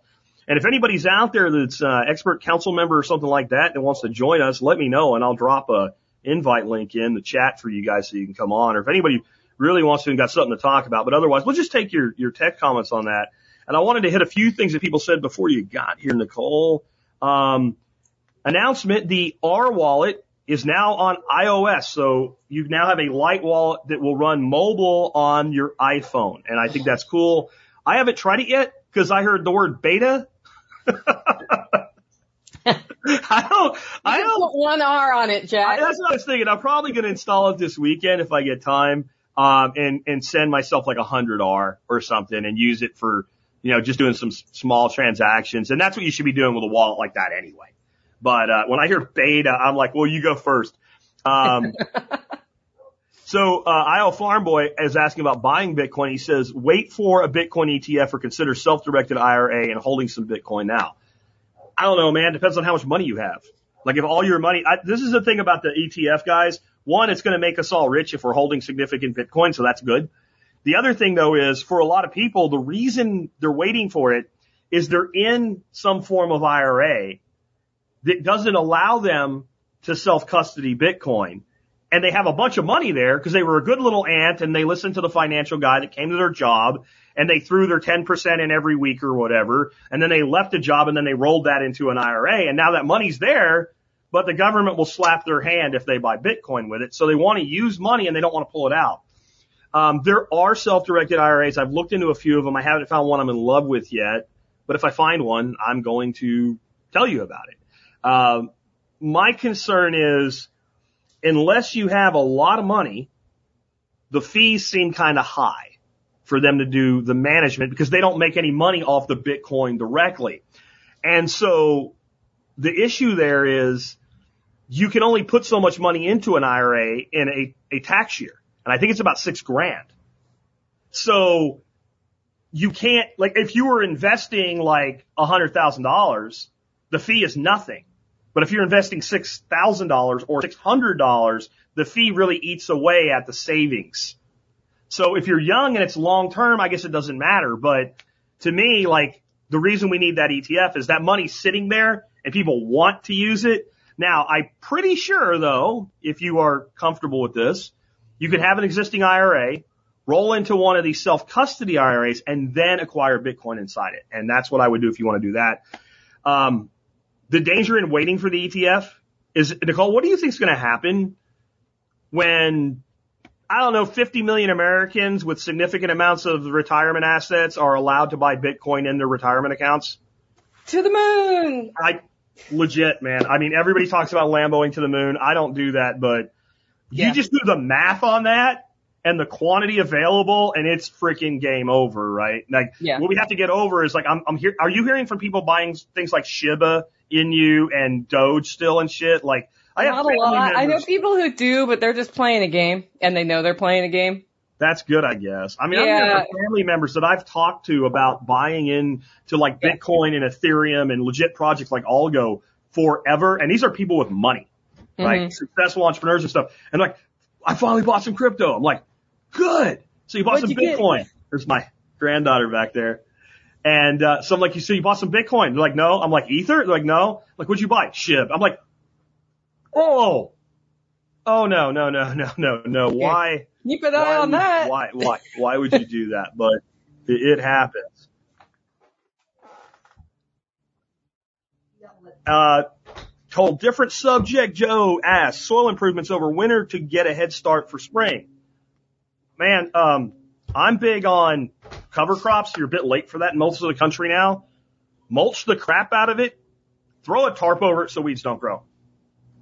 And if anybody's out there that's uh, expert council member or something like that that wants to join us, let me know and I'll drop a invite link in the chat for you guys so you can come on, or if anybody really wants to and got something to talk about. But otherwise, we'll just take your your tech comments on that. And I wanted to hit a few things that people said before you got here, Nicole. Um, announcement: the R wallet is now on iOS, so you now have a light wallet that will run mobile on your iPhone, and I think that's cool. I haven't tried it yet because I heard the word beta. I don't. I don't. put one R on it, I, Jack. that's what I was thinking. I'm probably going to install it this weekend if I get time, um, and and send myself like a hundred R or something and use it for you know just doing some s- small transactions. And that's what you should be doing with a wallet like that anyway. But uh, when I hear beta, I'm like, well, you go first. Um, so uh, IO Farm Boy is asking about buying Bitcoin. He says, wait for a Bitcoin ETF or consider self-directed IRA and holding some Bitcoin now. I don't know, man. Depends on how much money you have. Like if all your money, I, this is the thing about the ETF guys. One, it's going to make us all rich if we're holding significant Bitcoin, so that's good. The other thing though is for a lot of people, the reason they're waiting for it is they're in some form of IRA that doesn't allow them to self-custody Bitcoin. And they have a bunch of money there because they were a good little ant and they listened to the financial guy that came to their job and they threw their 10% in every week or whatever. And then they left the job and then they rolled that into an IRA. And now that money's there, but the government will slap their hand if they buy Bitcoin with it. So they want to use money and they don't want to pull it out. Um, there are self-directed IRAs. I've looked into a few of them. I haven't found one I'm in love with yet, but if I find one, I'm going to tell you about it. Um, my concern is unless you have a lot of money, the fees seem kind of high for them to do the management because they don't make any money off the Bitcoin directly. And so the issue there is you can only put so much money into an IRA in a, a tax year. And I think it's about six grand. So you can't, like, if you were investing like a hundred thousand dollars, the fee is nothing. But if you're investing six thousand dollars or six hundred dollars, the fee really eats away at the savings. So if you're young and it's long term, I guess it doesn't matter. But to me, like the reason we need that ETF is that money's sitting there and people want to use it. Now, I'm pretty sure though, if you are comfortable with this, you could have an existing IRA, roll into one of these self-custody IRAs and then acquire Bitcoin inside it. And that's what I would do if you want to do that. Um, the danger in waiting for the ETF is, Nicole, what do you think is going to happen when, I don't know, 50 million Americans with significant amounts of retirement assets are allowed to buy Bitcoin in their retirement accounts? To the moon. I, legit, man. I mean, everybody talks about Lamboing to the moon. I don't do that, but you just do the math on that and the quantity available and it's freaking game over, right? Like Yeah. what we have to get over is like, I'm, I'm here. Are you hearing from people buying things like Shiba, Inu and Doge still and shit? Like I have Not a lot. I know people who do, but they're just playing a game and they know they're playing a game. That's good, I guess. I mean, Yeah. I've got family members that I've talked to about buying in to like. Bitcoin and Ethereum and legit projects like Algo forever. And these are people with money, right? Mhm. Successful entrepreneurs and stuff. And like, I finally bought some crypto. I'm like, good. So you bought What'd some you get? Bitcoin. There's my granddaughter back there. And, uh, so I'm like, you so you bought some Bitcoin. They're like, no. I'm like, Ether? They're like, no. Like, what'd you buy? Shib. I'm like, oh, oh no, no, no, no, no, no. Why? Keep an eye why on would- that. Why, why, why would you do that? But it, it happens. Uh, told different subject. Joe asked soil improvements over winter to get a head start for spring. Man, um, I'm big on cover crops. You're a bit late for that in most of the country now. Mulch the crap out of it. Throw a tarp over it so weeds don't grow.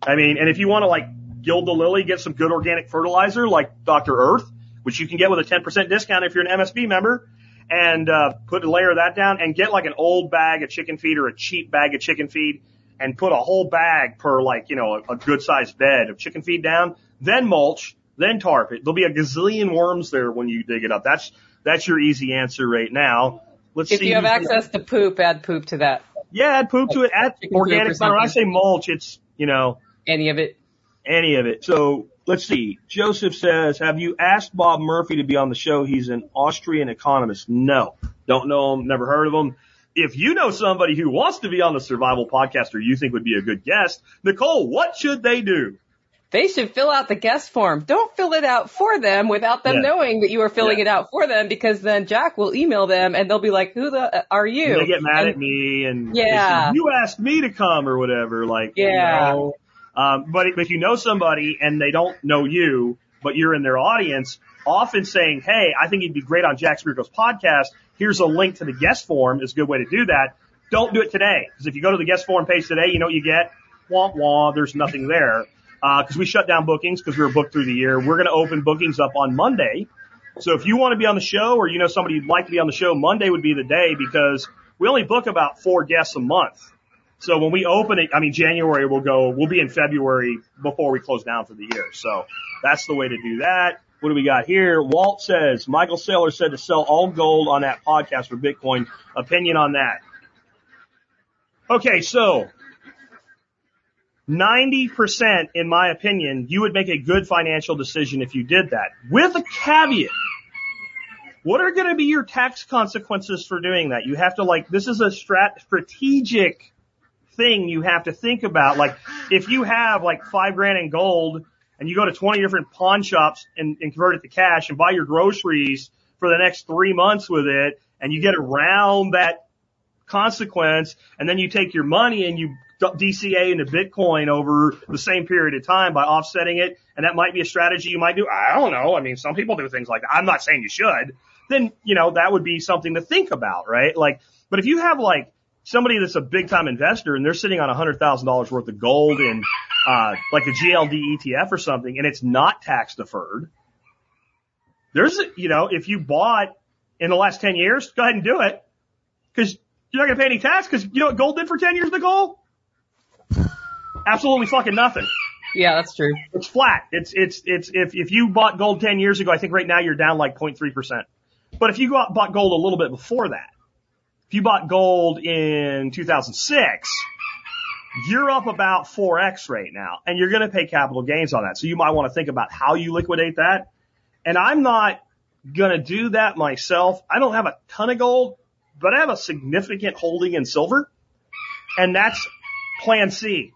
I mean, and if you want to like gild the lily, get some good organic fertilizer like Dr. Earth, which you can get with a 10% discount if you're an MSB member, and uh, put a layer of that down and get like an old bag of chicken feed or a cheap bag of chicken feed and put a whole bag per like, you know, a, a good sized bed of chicken feed down, then mulch, then tarp it. There'll be a gazillion worms there when you dig it up. That's, that's your easy answer right now. Let's If see. If you have access to poop, add poop to that. Yeah, add poop to it. Add organic matter. When I say mulch, it's, you know, Any of it. any of it. So let's see. Joseph says, have you asked Bob Murphy to be on the show? He's an Austrian economist. No, don't know him, never heard of him. If you know somebody who wants to be on the survival podcast or you think would be a good guest, Nicole, what should they do? They should fill out the guest form. Don't fill it out for them without them Yeah. knowing that you are filling Yeah. it out for them because then Jack will email them and they'll be like, who the are you? They get mad And- at me and Yeah. say, you asked me to come or whatever. Like, Yeah. no. Um, but if you know somebody and they don't know you, but you're in their audience, often saying, Hey, I think you'd be great on Jack Spirko's podcast. Here's a link to the guest form is a good way to do that. Don't do it today. Because if you go to the guest form page today, you know what you get? Wah, wah, there's nothing there. Uh, cause we shut down bookings because we were booked through the year. We're going to open bookings up on Monday. So if you want to be on the show or you know somebody you'd like to be on the show, Monday would be the day because we only book about four guests a month. So when we open it, I mean, January will go, we'll be in February before we close down for the year. So that's the way to do that. What do we got here? Walt says, Michael Saylor said to sell all gold on that podcast for Bitcoin. Opinion on that. Okay, so 90% in my opinion, you would make a good financial decision if you did that. With a caveat. What are going to be your tax consequences for doing that? You have to like, this is a strat, strategic thing you have to think about. Like, if you have like five grand in gold and you go to 20 different pawn shops and, and convert it to cash and buy your groceries for the next three months with it and you get around that consequence and then you take your money and you DCA into Bitcoin over the same period of time by offsetting it. And that might be a strategy you might do. I don't know. I mean, some people do things like that. I'm not saying you should. Then, you know, that would be something to think about, right? Like, but if you have like somebody that's a big time investor and they're sitting on a hundred thousand dollars worth of gold in, uh, like a GLD ETF or something and it's not tax deferred, there's, you know, if you bought in the last 10 years, go ahead and do it because you're not going to pay any tax because you know what gold did for 10 years gold? Absolutely fucking nothing. Yeah, that's true. It's flat. It's, it's, it's, if, if you bought gold 10 years ago, I think right now you're down like 0.3%. But if you go out and bought gold a little bit before that, if you bought gold in 2006, you're up about 4x right now and you're going to pay capital gains on that. So you might want to think about how you liquidate that. And I'm not going to do that myself. I don't have a ton of gold, but I have a significant holding in silver and that's plan C,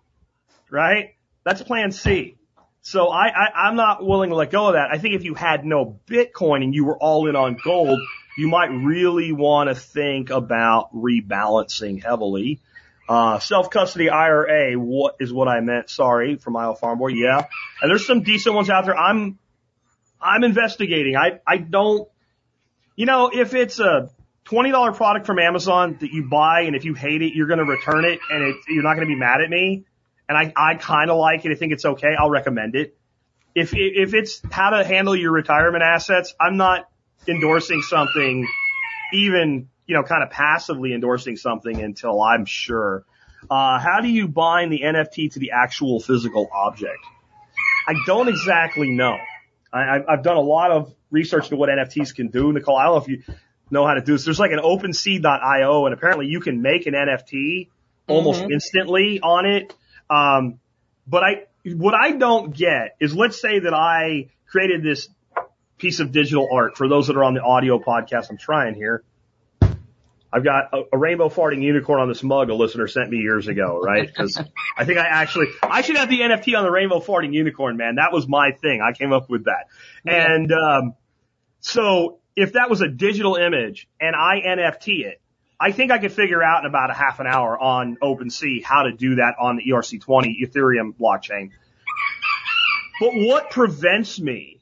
right? That's plan C. So I, I, I'm not willing to let go of that. I think if you had no Bitcoin and you were all in on gold, you might really want to think about rebalancing heavily. Uh, self-custody IRA, what is what I meant? Sorry for my farm boy. Yeah. And there's some decent ones out there. I'm, I'm investigating. I, I don't, you know, if it's a $20 product from Amazon that you buy and if you hate it, you're going to return it and it, you're not going to be mad at me. And I, I kind of like it. I think it's okay. I'll recommend it. If, if it's how to handle your retirement assets, I'm not endorsing something even, you know, kind of passively endorsing something until I'm sure. Uh, how do you bind the NFT to the actual physical object? I don't exactly know. I, I've- done a lot of research into what NFTs can do. Nicole, I don't know if you know how to do this. There's like an OpenSea.io and apparently you can make an NFT almost instantly on it. Um, but I, what I don't get is let's say that I created this piece of digital art for those that are on the audio podcast. I'm trying here. I've got a, a rainbow farting unicorn on this mug a listener sent me years ago, right? Because I think I actually, I should have the NFT on the rainbow farting unicorn, man. That was my thing. I came up with that. And, um, so if that was a digital image and I NFT it, I think I could figure out in about a half an hour on OpenSea how to do that on the E ERC20 Ethereum blockchain. But what prevents me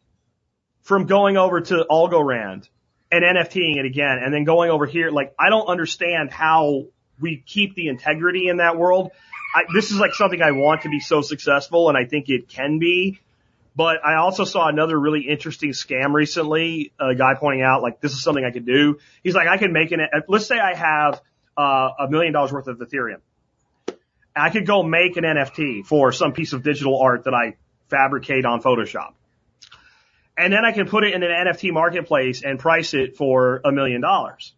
from going over to Algorand and NFTing it again and then going over here? Like, I don't understand how we keep the integrity in that world. I, this is like something I want to be so successful and I think it can be. But I also saw another really interesting scam recently. A guy pointing out like this is something I could do. He's like, I can make an. Let's say I have uh, a million dollars worth of Ethereum. I could go make an NFT for some piece of digital art that I fabricate on Photoshop, and then I can put it in an NFT marketplace and price it for a million dollars.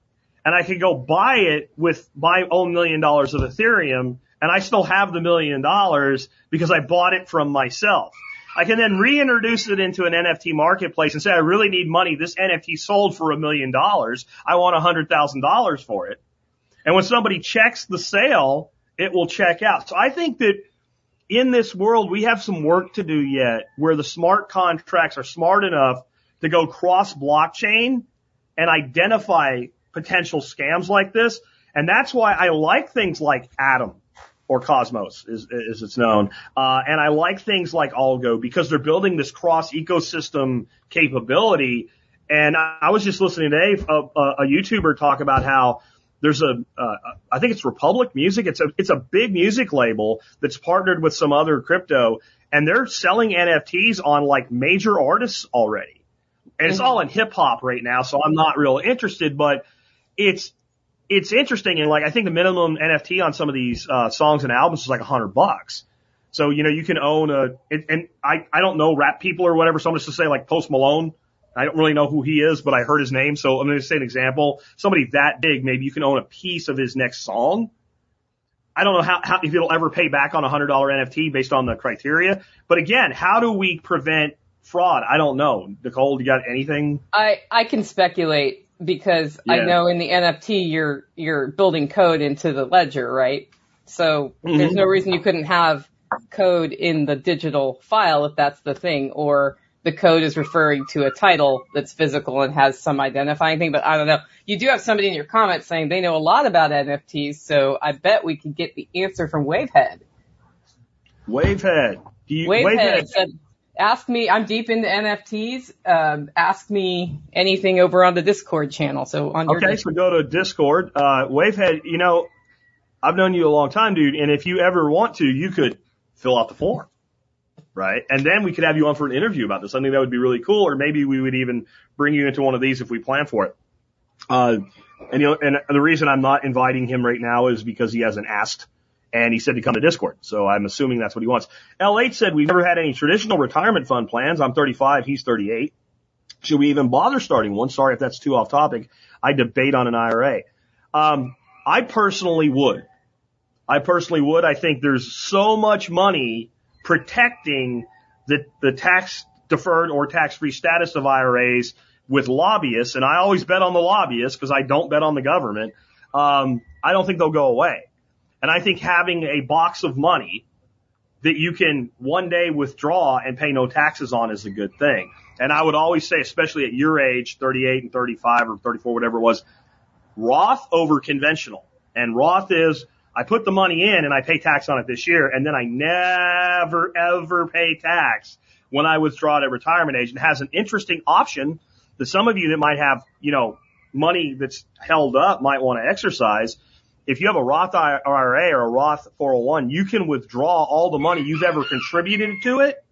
And I could go buy it with my own million dollars of Ethereum, and I still have the million dollars because I bought it from myself. I can then reintroduce it into an NFT marketplace and say, I really need money. This NFT sold for a million dollars. I want a hundred thousand dollars for it. And when somebody checks the sale, it will check out. So I think that in this world, we have some work to do yet where the smart contracts are smart enough to go cross blockchain and identify potential scams like this. And that's why I like things like Atom or Cosmos as, as it's known. Uh, and I like things like Algo because they're building this cross ecosystem capability. And I, I was just listening today, a, a, a YouTuber talk about how there's a, uh, I think it's Republic Music. It's a, it's a big music label that's partnered with some other crypto and they're selling NFTs on like major artists already. And it's all in hip hop right now. So I'm not real interested, but it's, it's interesting. And like, I think the minimum NFT on some of these, uh, songs and albums is like a hundred bucks. So, you know, you can own a, it, and I, I don't know rap people or whatever. So I'm just to say like Post Malone. I don't really know who he is, but I heard his name. So I'm going to say an example. Somebody that big, maybe you can own a piece of his next song. I don't know how, how if it'll ever pay back on a hundred dollar NFT based on the criteria. But again, how do we prevent fraud? I don't know. Nicole, you got anything? I, I can speculate because I know in the NFT you're you're building code into the ledger, right? So there's Mhm. no reason you couldn't have code in the digital file if that's the thing, or the code is referring to a title that's physical and has some identifying thing, but I don't know. You do have somebody in your comments saying they know a lot about NFTs, so I bet we could get the answer from Wavehead. Wavehead. Do you, Wavehead said, ask me, I'm deep into NFTs, um, ask me anything over on the Discord channel. So on Okay, so go to Discord. Uh, Wavehead, you know, I've known you a long time, dude, and if you ever want to, you could fill out the form. Right? And then we could have you on for an interview about this. I think that would be really cool, or maybe we would even bring you into one of these if we plan for it. Uh, and you know, and the reason I'm not inviting him right now is because he hasn't asked and he said to come to Discord. So I'm assuming that's what he wants. L8 said we've never had any traditional retirement fund plans. I'm 35. He's 38. Should we even bother starting one? Sorry if that's too off topic. I debate on an IRA. Um, I personally would. I personally would. I think there's so much money protecting the, the tax deferred or tax free status of IRAs with lobbyists. And I always bet on the lobbyists because I don't bet on the government. Um, I don't think they'll go away. And I think having a box of money that you can one day withdraw and pay no taxes on is a good thing. And I would always say, especially at your age, 38 and 35 or 34, whatever it was, Roth over conventional. And Roth is, I put the money in and I pay tax on it this year and then I never ever pay tax when I withdraw it at retirement age and has an interesting option that some of you that might have, you know, money that's held up might want to exercise. If you have a Roth IRA or a Roth 401, you can withdraw all the money you've ever contributed to it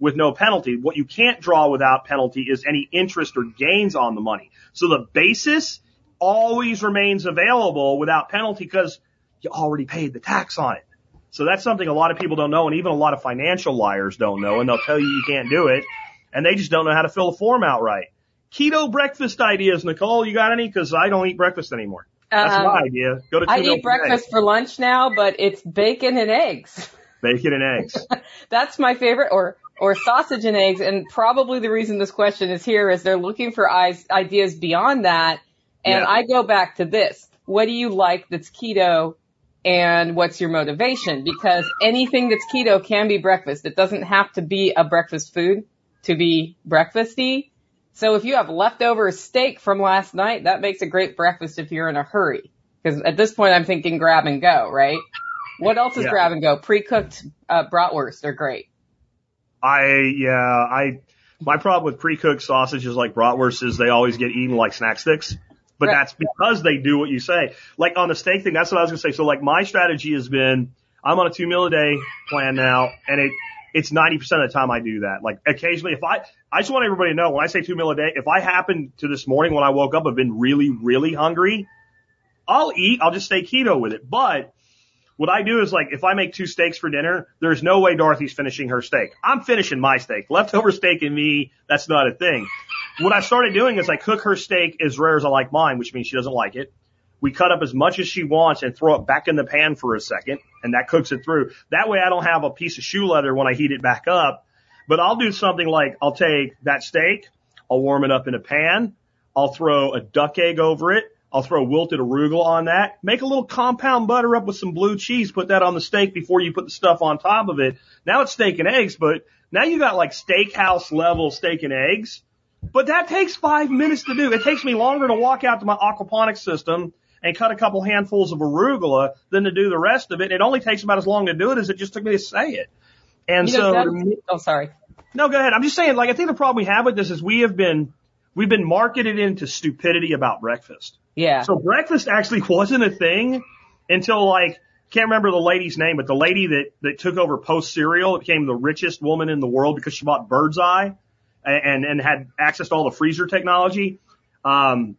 with no penalty. What you can't draw without penalty is any interest or gains on the money. So the basis always remains available without penalty because you already paid the tax on it. So that's something a lot of people don't know and even a lot of financial liars don't know and they'll tell you you can't do it and they just don't know how to fill the form out right. Keto breakfast ideas, Nicole, you got any? Cause I don't eat breakfast anymore. That's Um, my idea. Go to I eat breakfast for lunch now, but it's bacon and eggs. Bacon and eggs. That's my favorite, or or sausage and eggs. And probably the reason this question is here is they're looking for eyes, ideas beyond that. And Yeah. I go back to this: What do you like that's keto, and what's your motivation? Because anything that's keto can be breakfast. It doesn't have to be a breakfast food to be breakfasty. So if you have leftover steak from last night, that makes a great breakfast if you're in a hurry. Because at this point, I'm thinking grab and go, right? What else is Yeah. grab and go? Pre-cooked uh, bratwurst are great. I, yeah, I, my problem with pre-cooked sausages like bratwurst is they always get eaten like snack sticks. But Right. that's because they do what you say. Like on the steak thing, that's what I was gonna say. So like my strategy has been, I'm on a two meal a day plan now, and it, it's 90% of the time I do that. Like occasionally if I, I just want everybody to know when I say two meal a day, if I happen to this morning when I woke up, I've been really, really hungry, I'll eat, I'll just stay keto with it. But what I do is like, if I make two steaks for dinner, there's no way Dorothy's finishing her steak. I'm finishing my steak. Leftover steak and me, that's not a thing. What I started doing is I cook her steak as rare as I like mine, which means she doesn't like it. We cut up as much as she wants and throw it back in the pan for a second, and that cooks it through. That way I don't have a piece of shoe leather when I heat it back up. But I'll do something like I'll take that steak, I'll warm it up in a pan, I'll throw a duck egg over it, I'll throw wilted arugula on that. Make a little compound butter up with some blue cheese. Put that on the steak before you put the stuff on top of it. Now it's steak and eggs, but now you got like steakhouse level steak and eggs. But that takes five minutes to do. It takes me longer to walk out to my aquaponics system and cut a couple handfuls of arugula than to do the rest of it. It only takes about as long to do it as it just took me to say it. And You know, so, that- oh, sorry. no, go ahead. I'm just saying, like, I think the problem we have with this is we have been, we've been marketed into stupidity about breakfast. Yeah. So breakfast actually wasn't a thing until like, can't remember the lady's name, but the lady that, that took over Post Cereal became the richest woman in the world because she bought Bird's Eye and, and had access to all the freezer technology. Um,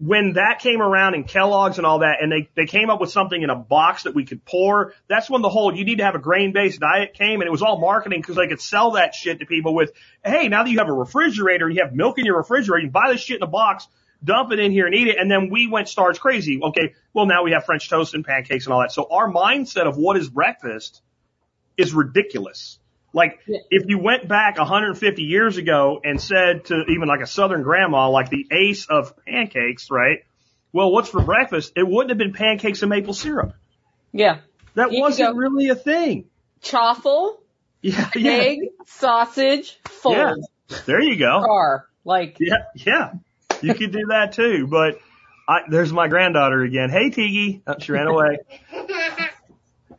when that came around and Kellogg's and all that, and they, they came up with something in a box that we could pour, that's when the whole, you need to have a grain-based diet came, and it was all marketing because they could sell that shit to people with, hey, now that you have a refrigerator, and you have milk in your refrigerator, you buy this shit in a box, dump it in here and eat it, and then we went starch crazy. Okay, well now we have French toast and pancakes and all that. So our mindset of what is breakfast is ridiculous. Like, Yeah. if you went back 150 years ago and said to even like a southern grandma, like the ace of pancakes, right? Well, what's for breakfast? It wouldn't have been pancakes and maple syrup. yeah. That You wasn't really a thing. Chaffle, Yeah, yeah. egg, sausage, fold, Yeah. There you go. car. Like, Yeah, yeah. You could do that too, but I, there's my granddaughter again. Hey, Tiggy. Oh, she ran away.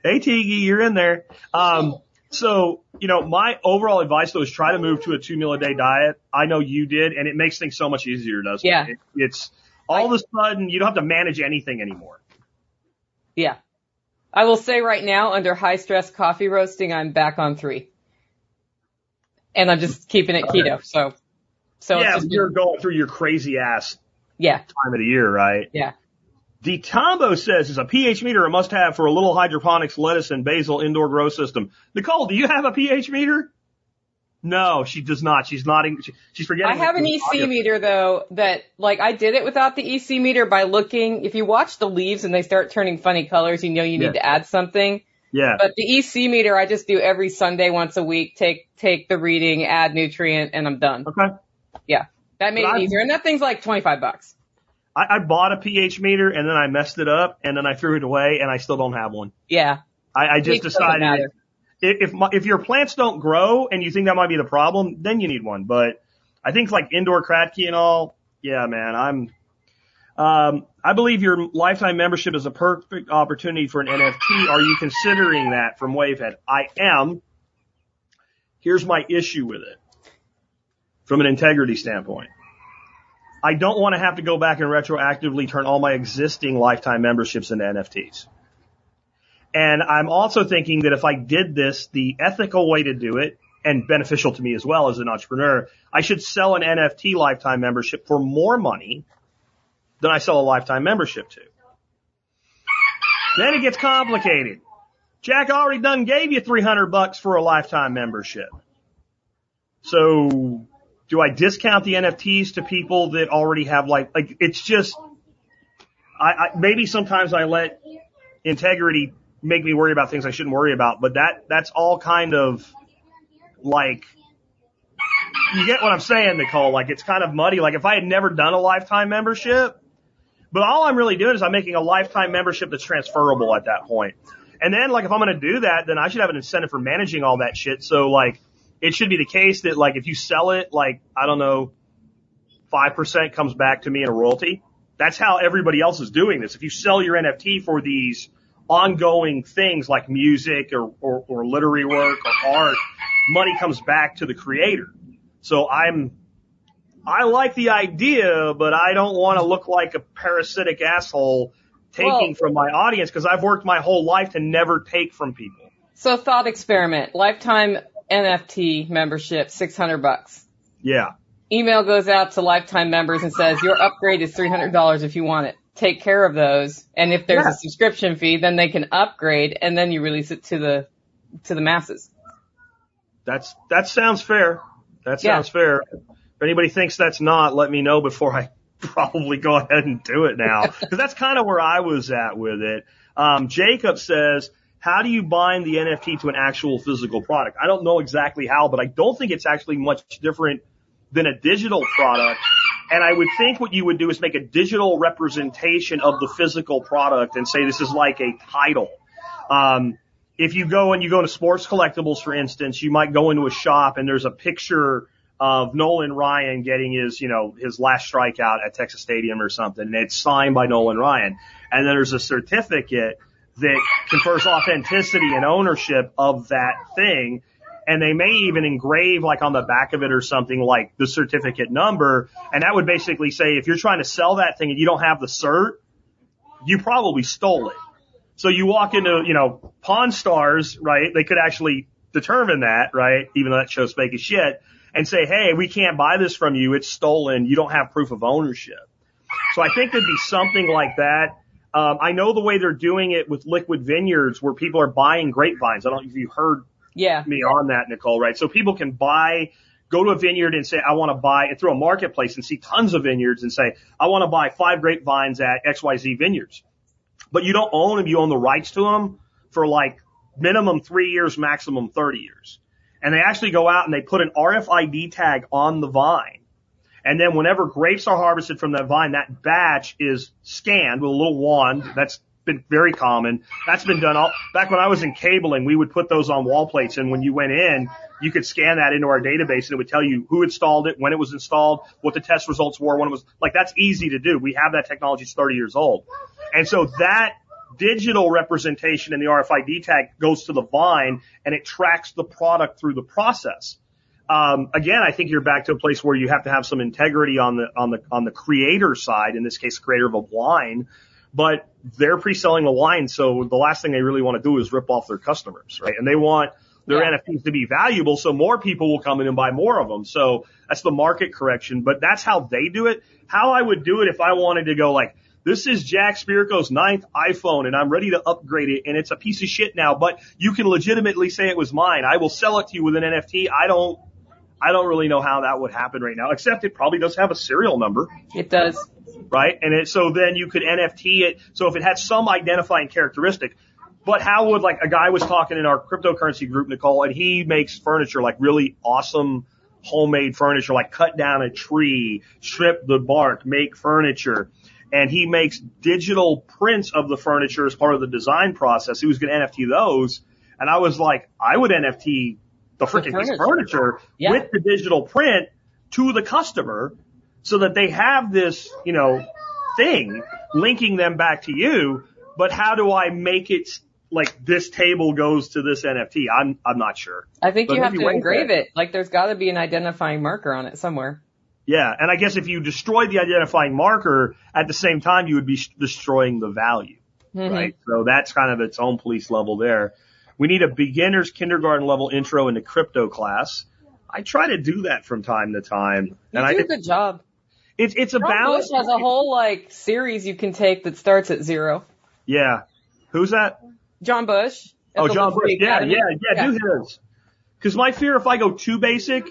Hey, Tiggy, you're in there. Um, so, you know, my overall advice though is try to move to a two meal a day diet. I know you did, and it makes things so much easier, doesn't Yeah. it? it? It's all of a sudden you don't have to manage anything anymore. yeah. I will say right now, under high stress coffee roasting, I'm back on three. And I'm just keeping it keto. So, so it's yeah, you're going through your crazy ass yeah, time of the year, right? yeah. The Tombo says is a pH meter a must have for a little hydroponics lettuce and basil indoor grow system. Nicole, do you have a pH meter? No, she does not. She's nodding. She, she's forgetting. I have an EC meter though that like I did it without the EC meter by looking. If you watch the leaves and they start turning funny colors, you know you need Yeah. to add something. Yeah. But the EC meter I just do every Sunday once a week. Take take the reading, add nutrient, and I'm done. Okay. Yeah, that made But it I've- easier. And that thing's like 25 bucks. I, I bought a pH meter and then I messed it up and then I threw it away and I still don't have one. Yeah, I, I just decided if if, my, if your plants don't grow and you think that might be the problem, then you need one. But I think like indoor Kratky and all, yeah, man, I'm. Um, I believe your lifetime membership is a perfect opportunity for an NFT. Are you considering that from Wavehead? I am. Here's my issue with it from an integrity standpoint. I don't want to have to go back and retroactively turn all my existing lifetime memberships into NFTs. And I'm also thinking that if I did this, the ethical way to do it and beneficial to me as well as an entrepreneur, I should sell an NFT lifetime membership for more money than I sell a lifetime membership to. Then it gets complicated. Jack already done gave you 300 bucks for a lifetime membership. So do I discount the NFTs to people that already have like, like it's just, I, I maybe sometimes I let integrity make me worry about things I shouldn't worry about, but that, that's all kind of like, you get what I'm saying, Nicole? Like it's kind of muddy. Like if I had never done a lifetime membership, but all I'm really doing is I'm making a lifetime membership that's transferable at that point. And then like if I'm going to do that, then I should have an incentive for managing all that shit. So like it should be the case that like if you sell it, like I don't know, 5% comes back to me in a royalty. That's how everybody else is doing this. If you sell your NFT for these ongoing things like music or, or, or literary work or art, money comes back to the creator. So I'm, I like the idea, but I don't want to look like a parasitic asshole taking Well- from my audience because I've worked my whole life to never take from people. So thought experiment, lifetime NFT membership, 600 bucks. Yeah. Email goes out to lifetime members and says your upgrade is $300 if you want it. Take care of those. And if there's Yeah. a subscription fee, then they can upgrade and then you release it to the, to the masses. That's, that sounds fair. That Yeah. sounds fair. If anybody thinks that's not, let me know before I probably go ahead and do it now. Cause that's kind of where I was at with it. Um, Jacob says, how do you bind the NFT to an actual physical product? I don't know exactly how, but I don't think it's actually much different than a digital product And I would think what you would do is make a digital representation of the physical product and say this is like a title. Um, if you go and you go to sports collectibles, for instance, you might go into a shop and there's a picture of Nolan Ryan getting his, you know, his last strikeout at Texas Stadium or something, and it's signed by Nolan Ryan. And then there's a certificate that confers authenticity and ownership of that thing. And they may even engrave like on the back of it or something like the certificate number. And that would basically say if you're trying to sell that thing and you don't have the cert, you probably stole it. So you walk into, you know, Pawn Stars, right? They could actually determine that, right? Even though that show's fake as shit and say, Hey, we can't buy this from you. It's stolen. You don't have proof of ownership. So I think there'd be something like that. Um, I know the way they're doing it with liquid vineyards where people are buying grapevines. I don't know if you heard Yeah. me on that, Nicole, right? So people can buy, go to a vineyard and say, I want to buy, and through a marketplace and see tons of vineyards and say, I want to buy five grapevines at XYZ vineyards. But you don't own them, you own the rights to them for like minimum three years, maximum 30 years. And they actually go out and they put an RFID tag on the vine. And then whenever grapes are harvested from that vine, that batch is scanned with a little wand. That's been very common. That's been done all, back when I was in cabling, we would put those on wall plates and when you went in, you could scan that into our database and it would tell you who installed it, when it was installed, what the test results were, when it was, like that's easy to do. We have that technology, it's 30 years old. And so that digital representation in the RFID tag goes to the vine and it tracks the product through the process. Um, again, I think you're back to a place where you have to have some integrity on the on the on the creator side. In this case, creator of a wine, but they're pre-selling the wine, so the last thing they really want to do is rip off their customers, right? And they want their Yeah. NFTs to be valuable, so more people will come in and buy more of them. So that's the market correction, but that's how they do it. How I would do it if I wanted to go like, this is Jack Spirko's ninth iPhone and I'm ready to upgrade it and it's a piece of shit now, but you can legitimately say it was mine. I will sell it to you with an NFT. I don't, I don't really know how that would happen right now, except it probably does have a serial number It does. right? And it, so then you could NFT it. So if it had some identifying characteristic, but how would like a guy was talking in our cryptocurrency group, Nicole, and he makes furniture like really awesome homemade furniture, like cut down a tree, strip the bark, make furniture. And he makes digital prints of the furniture as part of the design process. He was going to NFT those. And I was like, I would NFT the freaking furniture. furniture Yeah. with the digital print to the customer so that they have this, you know, thing linking them back to you. But how do I make it like this table goes to this NFT? I'm, I'm not sure. I think But you have maybe to engrave it. Like there's got to be an identifying marker on it somewhere. Yeah. And I guess if you destroy the identifying marker at the same time, you would be destroying the value. Mhm. right? So that's kind of its own police level there. We need a beginner's kindergarten level intro into crypto class. I try to do that from time to time, You and I do a think good job. it's it's a John balance. Bush has a whole like series you can take that starts at zero. Yeah, who's that? John Bush. Oh, John Bush. Liberty Yeah, yeah, yeah. Do his. Because my fear, if I go too basic,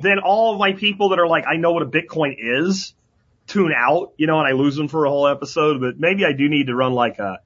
then all of my people that are like, I know what a Bitcoin is, tune out, you know, and I lose them for a whole episode. But maybe I do need to run like a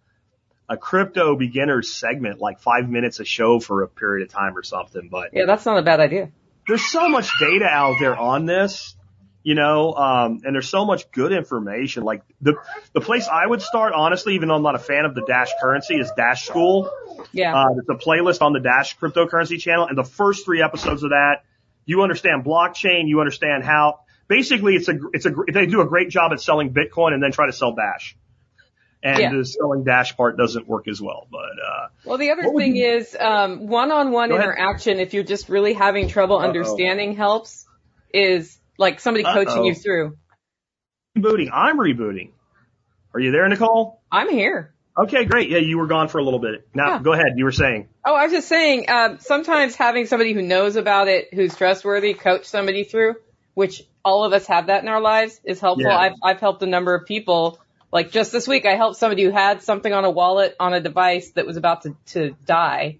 a crypto beginner segment, like five minutes a show for a period of time or something. But Yeah, that's not a bad idea. there's so much data out there on this, you know, um, and there's so much good information. Like the the place I would start, honestly, even though I'm not a fan of the Dash currency, is Dash School. Yeah. Uh, it's a playlist on the Dash cryptocurrency channel, and the first three episodes of that, you understand blockchain, you understand how. Basically, it's a it's a they do a great job at selling Bitcoin and then try to sell Dash. And Yeah. the selling Dash part doesn't work as well, but uh, Well, the other thing you- is um, one-on-one Go ahead. interaction. If you're just really having trouble Uh-oh. understanding, helps. Is like somebody coaching Uh-oh. you through. rebooting. I'm rebooting. Are you there, Nicole? I'm here. Okay, great. Yeah, you were gone for a little bit. Now, Yeah. go ahead. You were saying. Oh, I was just saying. Um, sometimes having somebody who knows about it, who's trustworthy, coach somebody through, which all of us have that in our lives, is helpful. Yeah. I've I've helped a number of people. Like just this week, I helped somebody who had something on a wallet on a device that was about to to die,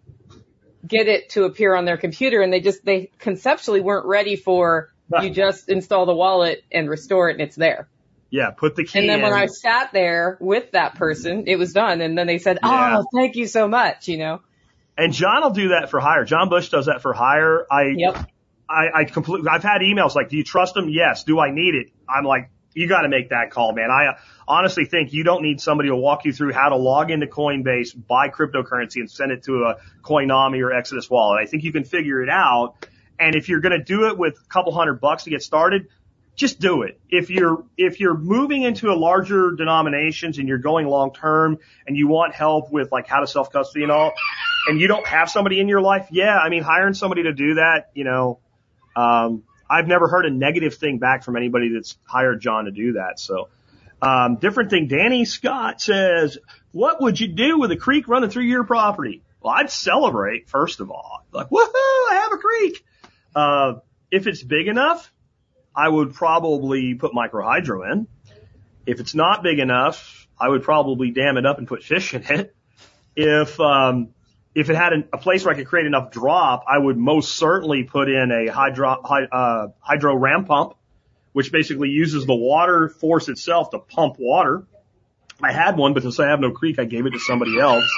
get it to appear on their computer, and they just they conceptually weren't ready for you just install the wallet and restore it and it's there. Yeah, put the key And then in. when I sat there with that person, it was done. And then they said, oh, Yeah. "Oh, thank you so much," you know. and John will do that for hire. John Bush does that for hire. I, Yep. I, I completely, I've had emails like, do you trust him? Yes. Do I need it? I'm like, you got to make that call, man. I honestly think you don't need somebody to walk you through how to log into Coinbase, buy cryptocurrency, and send it to a Coinomi or Exodus wallet. I think you can figure it out. And if you're going to do it with a couple hundred bucks to get started, just do it. If you're if you're moving into a larger denominations and you're going long term and you want help with like how to self custody and all, and you don't have somebody in your life, yeah, I mean hiring somebody to do that, you know, um, I've never heard a negative thing back from anybody that's hired John to do that. So, um, different thing. Danny Scott says, what would you do with a creek running through your property? Well, I'd celebrate first of all, like woohoo, I have a creek. Uh, if it's big enough, I would probably put microhydro in. If it's not big enough, I would probably dam it up and put fish in it. If um, if it had an, a place where I could create enough drop, I would most certainly put in a hydro hy, uh, hydro ram pump, which basically uses the water force itself to pump water. I had one, but since I have no creek, I gave it to somebody else.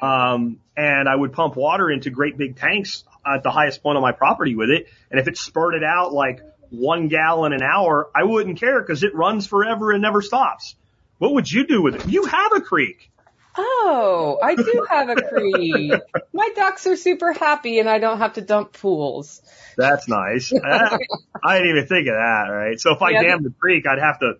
Um, and I would pump water into great big tanks at the highest point on my property with it. And if it spurted out like one gallon an hour, I wouldn't care because it runs forever and never stops. What would you do with it? You have a creek. Oh, I do have a creek. My ducks are super happy and I don't have to dump pools. That's nice. I, I didn't even think of that, right? So if I Yeah. dam the creek, I'd have to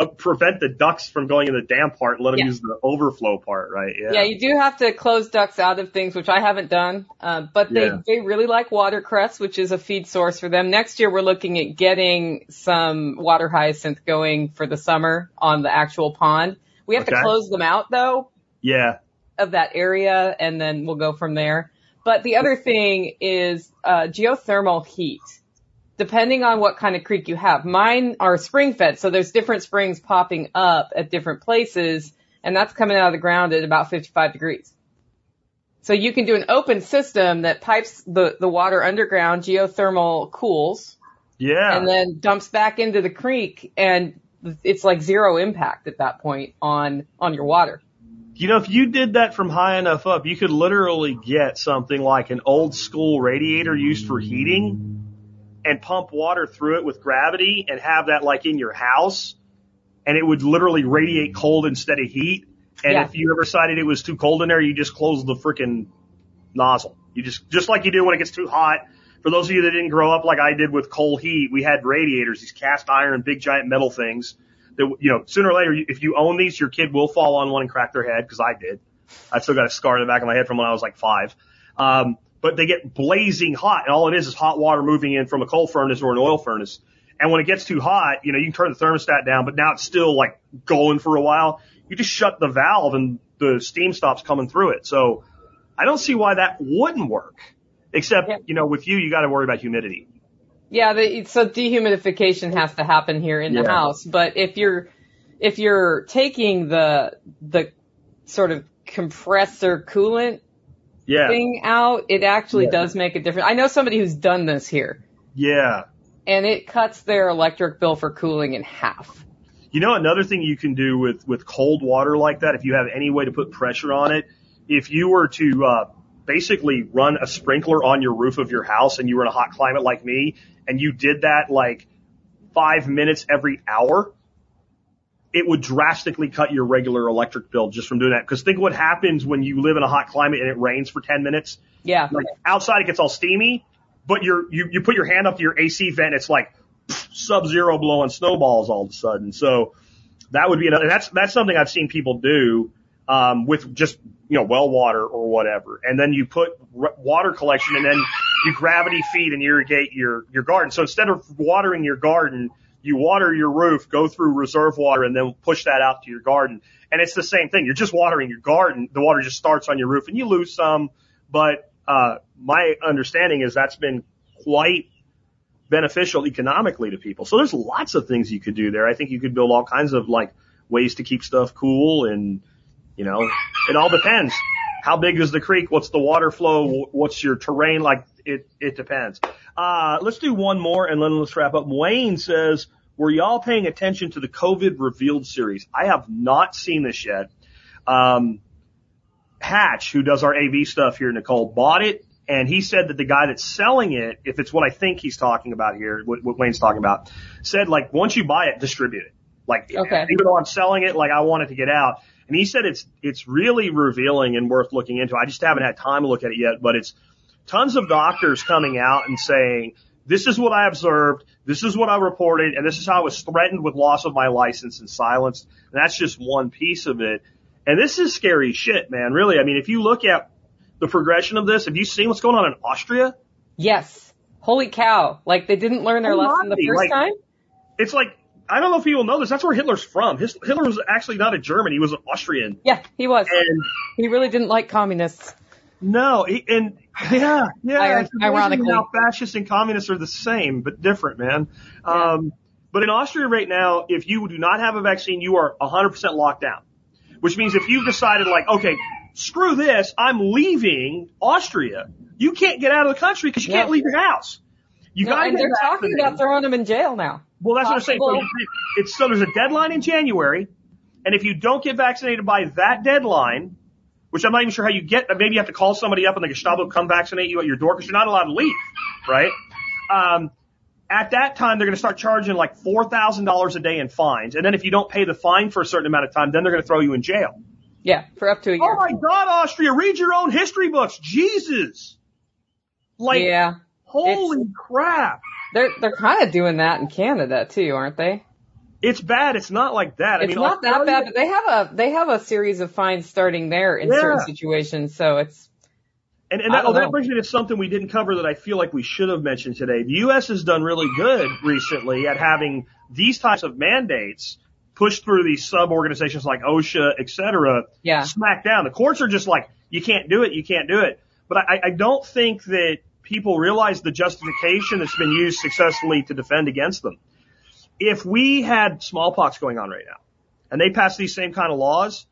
uh, prevent the ducks from going in the dam part and let them Yeah. use the overflow part, right? Yeah. Yeah, you do have to close ducks out of things, which I haven't done. Uh, but they, Yeah. they really like watercress, which is a feed source for them. Next year, we're looking at getting some water hyacinth going for the summer on the actual pond. We have Okay. to close them out though yeah. of that area and then we'll go from there. But the other thing is, uh, geothermal heat. Depending on what kind of creek you have. Mine are spring fed, so there's different springs popping up at different places, and that's coming out of the ground at about 55 degrees. So you can do an open system that pipes the, the water underground, geothermal cools, Yeah. and then dumps back into the creek, and it's like zero impact at that point on, on your water. You know, if you did that from high enough up, you could literally get something like an old school radiator used for heating and pump water through it with gravity and have that like in your house and it would literally radiate cold instead of heat. And Yeah. if you ever decided it was too cold in there, you just close the freaking nozzle. You just, just like you do when it gets too hot. For those of you that didn't grow up like I did with coal heat, we had radiators, these cast iron, big giant metal things that, you know, sooner or later, if you own these, your kid will fall on one and crack their head because I did. I still got a scar in the back of my head from when I was like five. Um, but they get blazing hot and all it is is hot water moving in from a coal furnace or an oil furnace. And when it gets too hot, you know, you can turn the thermostat down, but now it's still like going for a while. You just shut the valve and the steam stops coming through it. So I don't see why that wouldn't work. Except, Yeah. you know, with you, you got to worry about humidity. Yeah, the, so dehumidification has to happen here in the Yeah. house. But if you're if you're taking the the sort of compressor coolant Yeah. thing out, it actually Yeah. does make a difference. I know somebody who's done this here, Yeah. and it cuts their electric bill for cooling in half. You know, another thing you can do with, with cold water like that, if you have any way to put pressure on it, if you were to, uh, basically run a sprinkler on your roof of your house and you were in a hot climate like me and you did that like five minutes every hour, it would drastically cut your regular electric bill just from doing that. Cause think what happens when you live in a hot climate and it rains for 10 minutes. Yeah, Like outside it gets all steamy, but you're, you, you put your hand up to your AC vent, it's like sub zero blowing snowballs all of a sudden. So that would be another, that's, that's something I've seen people do, um, with just, you know, well water or whatever. And then you put r- water collection and then you gravity feed and irrigate your, your garden. So instead of watering your garden, you water your roof, go through reserve water and then push that out to your garden. And it's the same thing. You're just watering your garden. The water just starts on your roof and you lose some, but, uh, my understanding is that's been quite beneficial economically to people. So there's lots of things you could do there. I think you could build all kinds of like ways to keep stuff cool and, you know, it all depends. How big is the creek? What's the water flow? What's your terrain like? It, it depends. Uh, let's do one more and then let's wrap up. Wayne says, were y'all paying attention to the COVID revealed series? I have not seen this yet. Um, Hatch, who does our AV stuff here, Nicole, bought it And he said that the guy that's selling it, if it's what I think he's talking about here, what, what Wayne's talking about, said like once you buy it, distribute it. Like Okay. even though I'm selling it, like I want it to get out. And he said it's it's really revealing and worth looking into. I just haven't had time to look at it yet, but it's tons of doctors coming out and saying, this is what I observed, this is what I reported, and this is how I was threatened with loss of my license and silenced. And that's just one piece of it. And this is scary shit, man. Really. I mean, if you look at the progression of this, have you seen what's going on in Austria? Yes. Holy cow. Like they didn't learn their lesson the first like- time? It's like, I don't know if people know this. That's where Hitler's from. His, Hitler was actually not a German. He was an Austrian. Yeah, he was. And He really didn't like communists. no, he, and yeah, yeah. Amazing ironically. how fascists and communists are the same, but different, man. Um, but in Austria right now, if you do not have a vaccine, you are 100% locked down. Which means if you've decided like, okay, screw this, I'm leaving Austria, you can't get out of the country because you No. can't leave your house. You No, gotta and they're talking about throwing them in jail now. Well, that's what I'm saying. So it's so there's a deadline in January, and if you don't get vaccinated by that deadline, which I'm not even sure how you get, maybe you have to call somebody up and the Gestapo come vaccinate you at your door because you're not allowed to leave, right? Um, at that time, they're going to start charging like four thousand dollars a day in fines, and then if you don't pay the fine for a certain amount of time, then they're going to throw you in jail. Yeah, for up to a Oh my God, Austria, read your own history books, Jesus! Like, yeah. holy crap! They're they're kind of doing that in Canada too, aren't they? It's bad. It's not like that. I It's mean, not that bad, but they have a they have a series of fines starting there in Yeah. certain situations. So it's And, and that, oh, that brings me to something we didn't cover that I feel like we should have mentioned today. The U.S. has done really good recently at having these types of mandates pushed through these sub organizations like OSHA, et cetera, yeah. smack down. The courts are just like, you can't do it, you can't do it. But I, I don't think that people realize the justification that's been used successfully to defend against them. If we had smallpox going on right now and they passed these same kind of laws,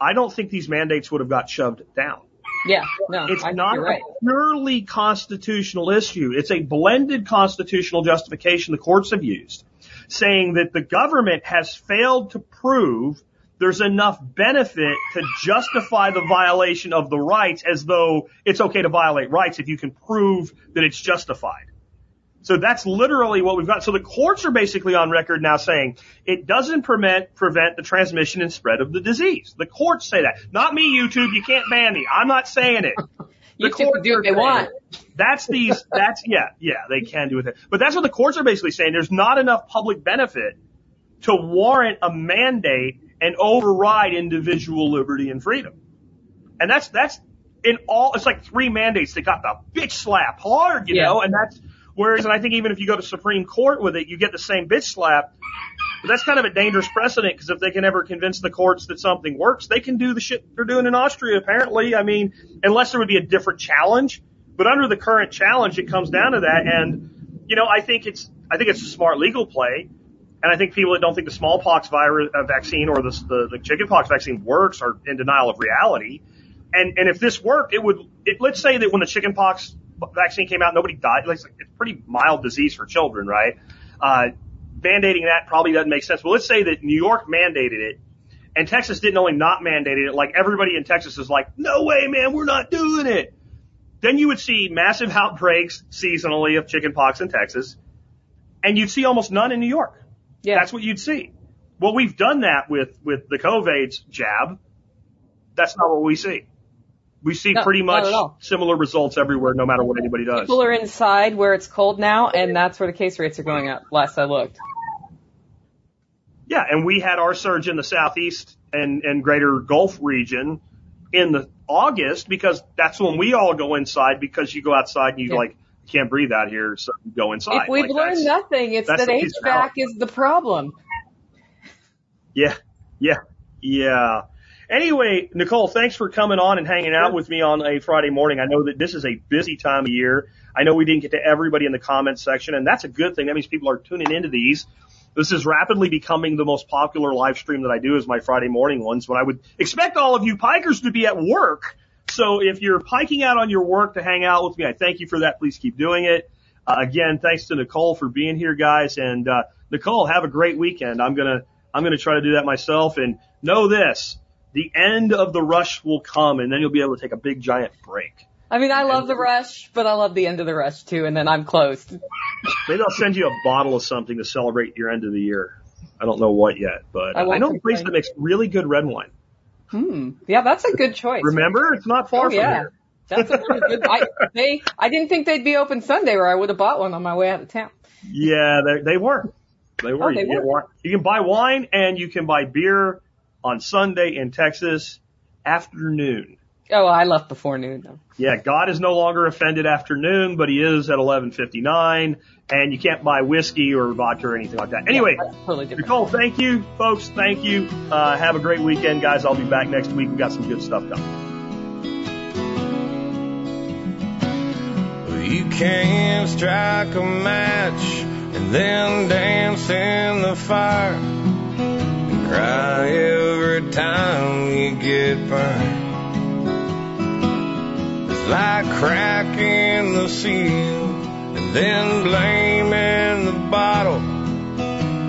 I don't think these mandates would have got shoved down. Yeah. No, It's I not right. a purely constitutional issue. It's a blended constitutional justification the courts have used, saying that the government has failed to prove there's enough benefit to justify the violation of the rights as though it's okay to violate rights if you can prove that it's justified. So that's literally what we've got. So the courts are basically on record now saying it doesn't prevent, prevent the transmission and spread of the disease. The courts say that. Not me, YouTube. You can't ban me. I'm not saying it. The can do what they want. That's these, that's, yeah, yeah, they can do it. But that's what the courts are basically saying. There's not enough public benefit to warrant a mandate and override individual liberty and freedom. And that's, that's in all, it's like three mandates that got the bitch slap hard, you Yeah. know, and that's, whereas, and I think even if you go to Supreme Court with it, you get the same bitch slap. But that's kind of a dangerous precedent because if they can ever convince the courts that something works, they can do the shit they're doing in Austria, apparently. I mean, unless there would be a different challenge. But under the current challenge, it comes down to that. And, you know, I think it's, I think it's a smart legal play. And I think people that don't think the smallpox virus uh, vaccine or the, the, the chickenpox vaccine works are in denial of reality. And, and if this worked, it would, it, let's say that when the chickenpox vaccine came out, nobody died. Like, it's a pretty mild disease for children, right? Uh, mandating that probably doesn't make sense. But let's say that New York mandated it and Texas didn't only not mandate it, like everybody in Texas is like, no way, man, we're not doing it. Then you would see massive outbreaks seasonally of chickenpox in Texas and you'd see almost none in New York. Yeah. That's what you'd see. Well, we've done that with, with the COVID's jab. That's not what we see. We see No, pretty much similar results everywhere, no matter what anybody does. People are inside where it's cold now, and that's where the case rates are going up. Last I looked. Yeah, and we had our surge in the southeast and, and greater Gulf region in the August because that's when we all go inside because you go outside and you Yeah. like can't breathe out here, so go inside. If we've Like, learned nothing, it's that HVAC is the problem. Yeah, yeah, yeah. Anyway, Nicole, thanks for coming on and hanging out with me on a Friday morning. I know that this is a busy time of year. I know we didn't get to everybody in the comments section, and that's a good thing. That means people are tuning into these. This is rapidly becoming the most popular live stream that I do is my Friday morning ones when I would expect all of you pikers to be at work. So if you're piking out on your work to hang out with me, I thank you for that. Please keep doing it. Uh, again, thanks to Nicole for being here, guys. And, uh, Nicole, have a great weekend. I'm going to, I'm going to try to do that myself and know this. The end of the rush will come and then you'll be able to take a big giant break. I mean, I love the rush, but I love the end of the rush too, and then I'm closed. Maybe I'll send you a bottle of something to celebrate your end of the year. I don't know what yet, but I I, know a place that makes really good red wine. Hmm. Yeah, that's a good choice. Remember, it's not far Oh, from yeah. here. That's a really good. I they I didn't think they'd be open Sunday, or I would have bought one on my way out of town. Yeah, they, they were. They were. Oh, they you, were. you can buy wine and you can buy beer on Sunday in Texas afternoon. Oh, I left before noon though. Yeah, God is no longer offended after noon, but he is at 11:59, and you can't buy whiskey or vodka or anything like that. Anyway, That's totally. Nicole, thank you, folks. Thank you. Uh, have a great weekend, guys. I'll be back next week. We've got some good stuff coming. You can't strike a match and then dance in the fire and cry every time you get burned. Like cracking the seal and then blaming the bottle.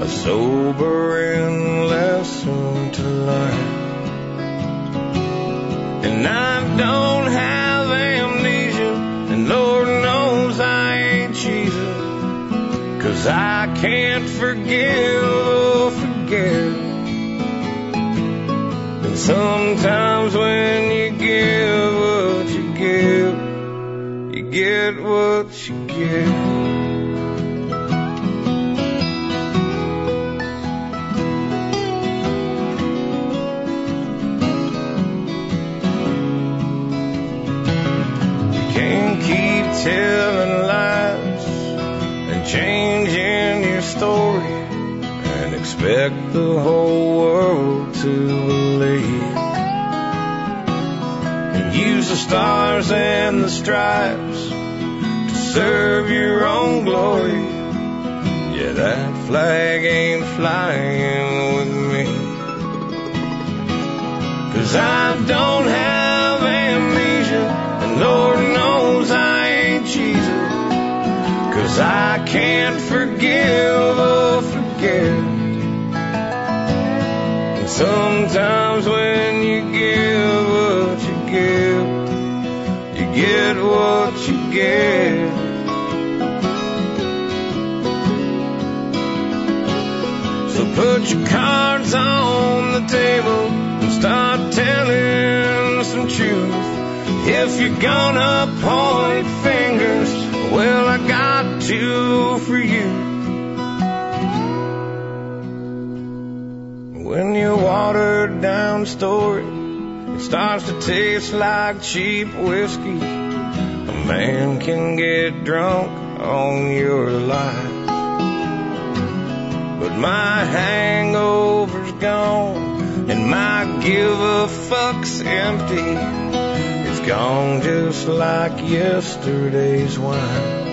A sobering lesson to learn. And I don't have amnesia, and Lord knows I ain't Jesus. Cause I can't forgive oh, or forget. And sometimes when you get what you get. You can't keep telling lies and changing your story and expect the whole world to believe. Use the stars and the stripes to serve your own glory. Yeah, that flag ain't flying with me. Cause I don't have amnesia, and Lord knows I ain't Jesus. Cause I can't forgive or forget. And sometimes when you give get what you get. So put your cards on the table and start telling some truth. If you're gonna point fingers, well, I got two for you. When your watered down story it starts to taste like cheap whiskey, a man can get drunk on your lies. But my hangover's gone and my give a fuck's empty. It's gone just like yesterday's wine.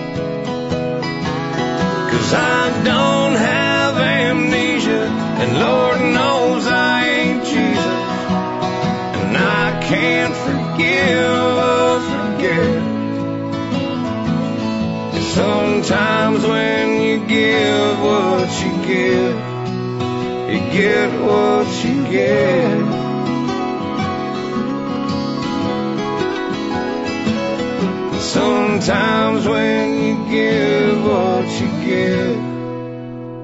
Cause I don't have amnesia and Lord knows I ain't can't forgive or forget. Sometimes when you give what you give, you get what you get. Sometimes when you give what you give,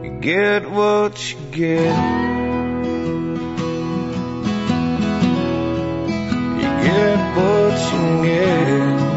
you get what you get. You get what you get.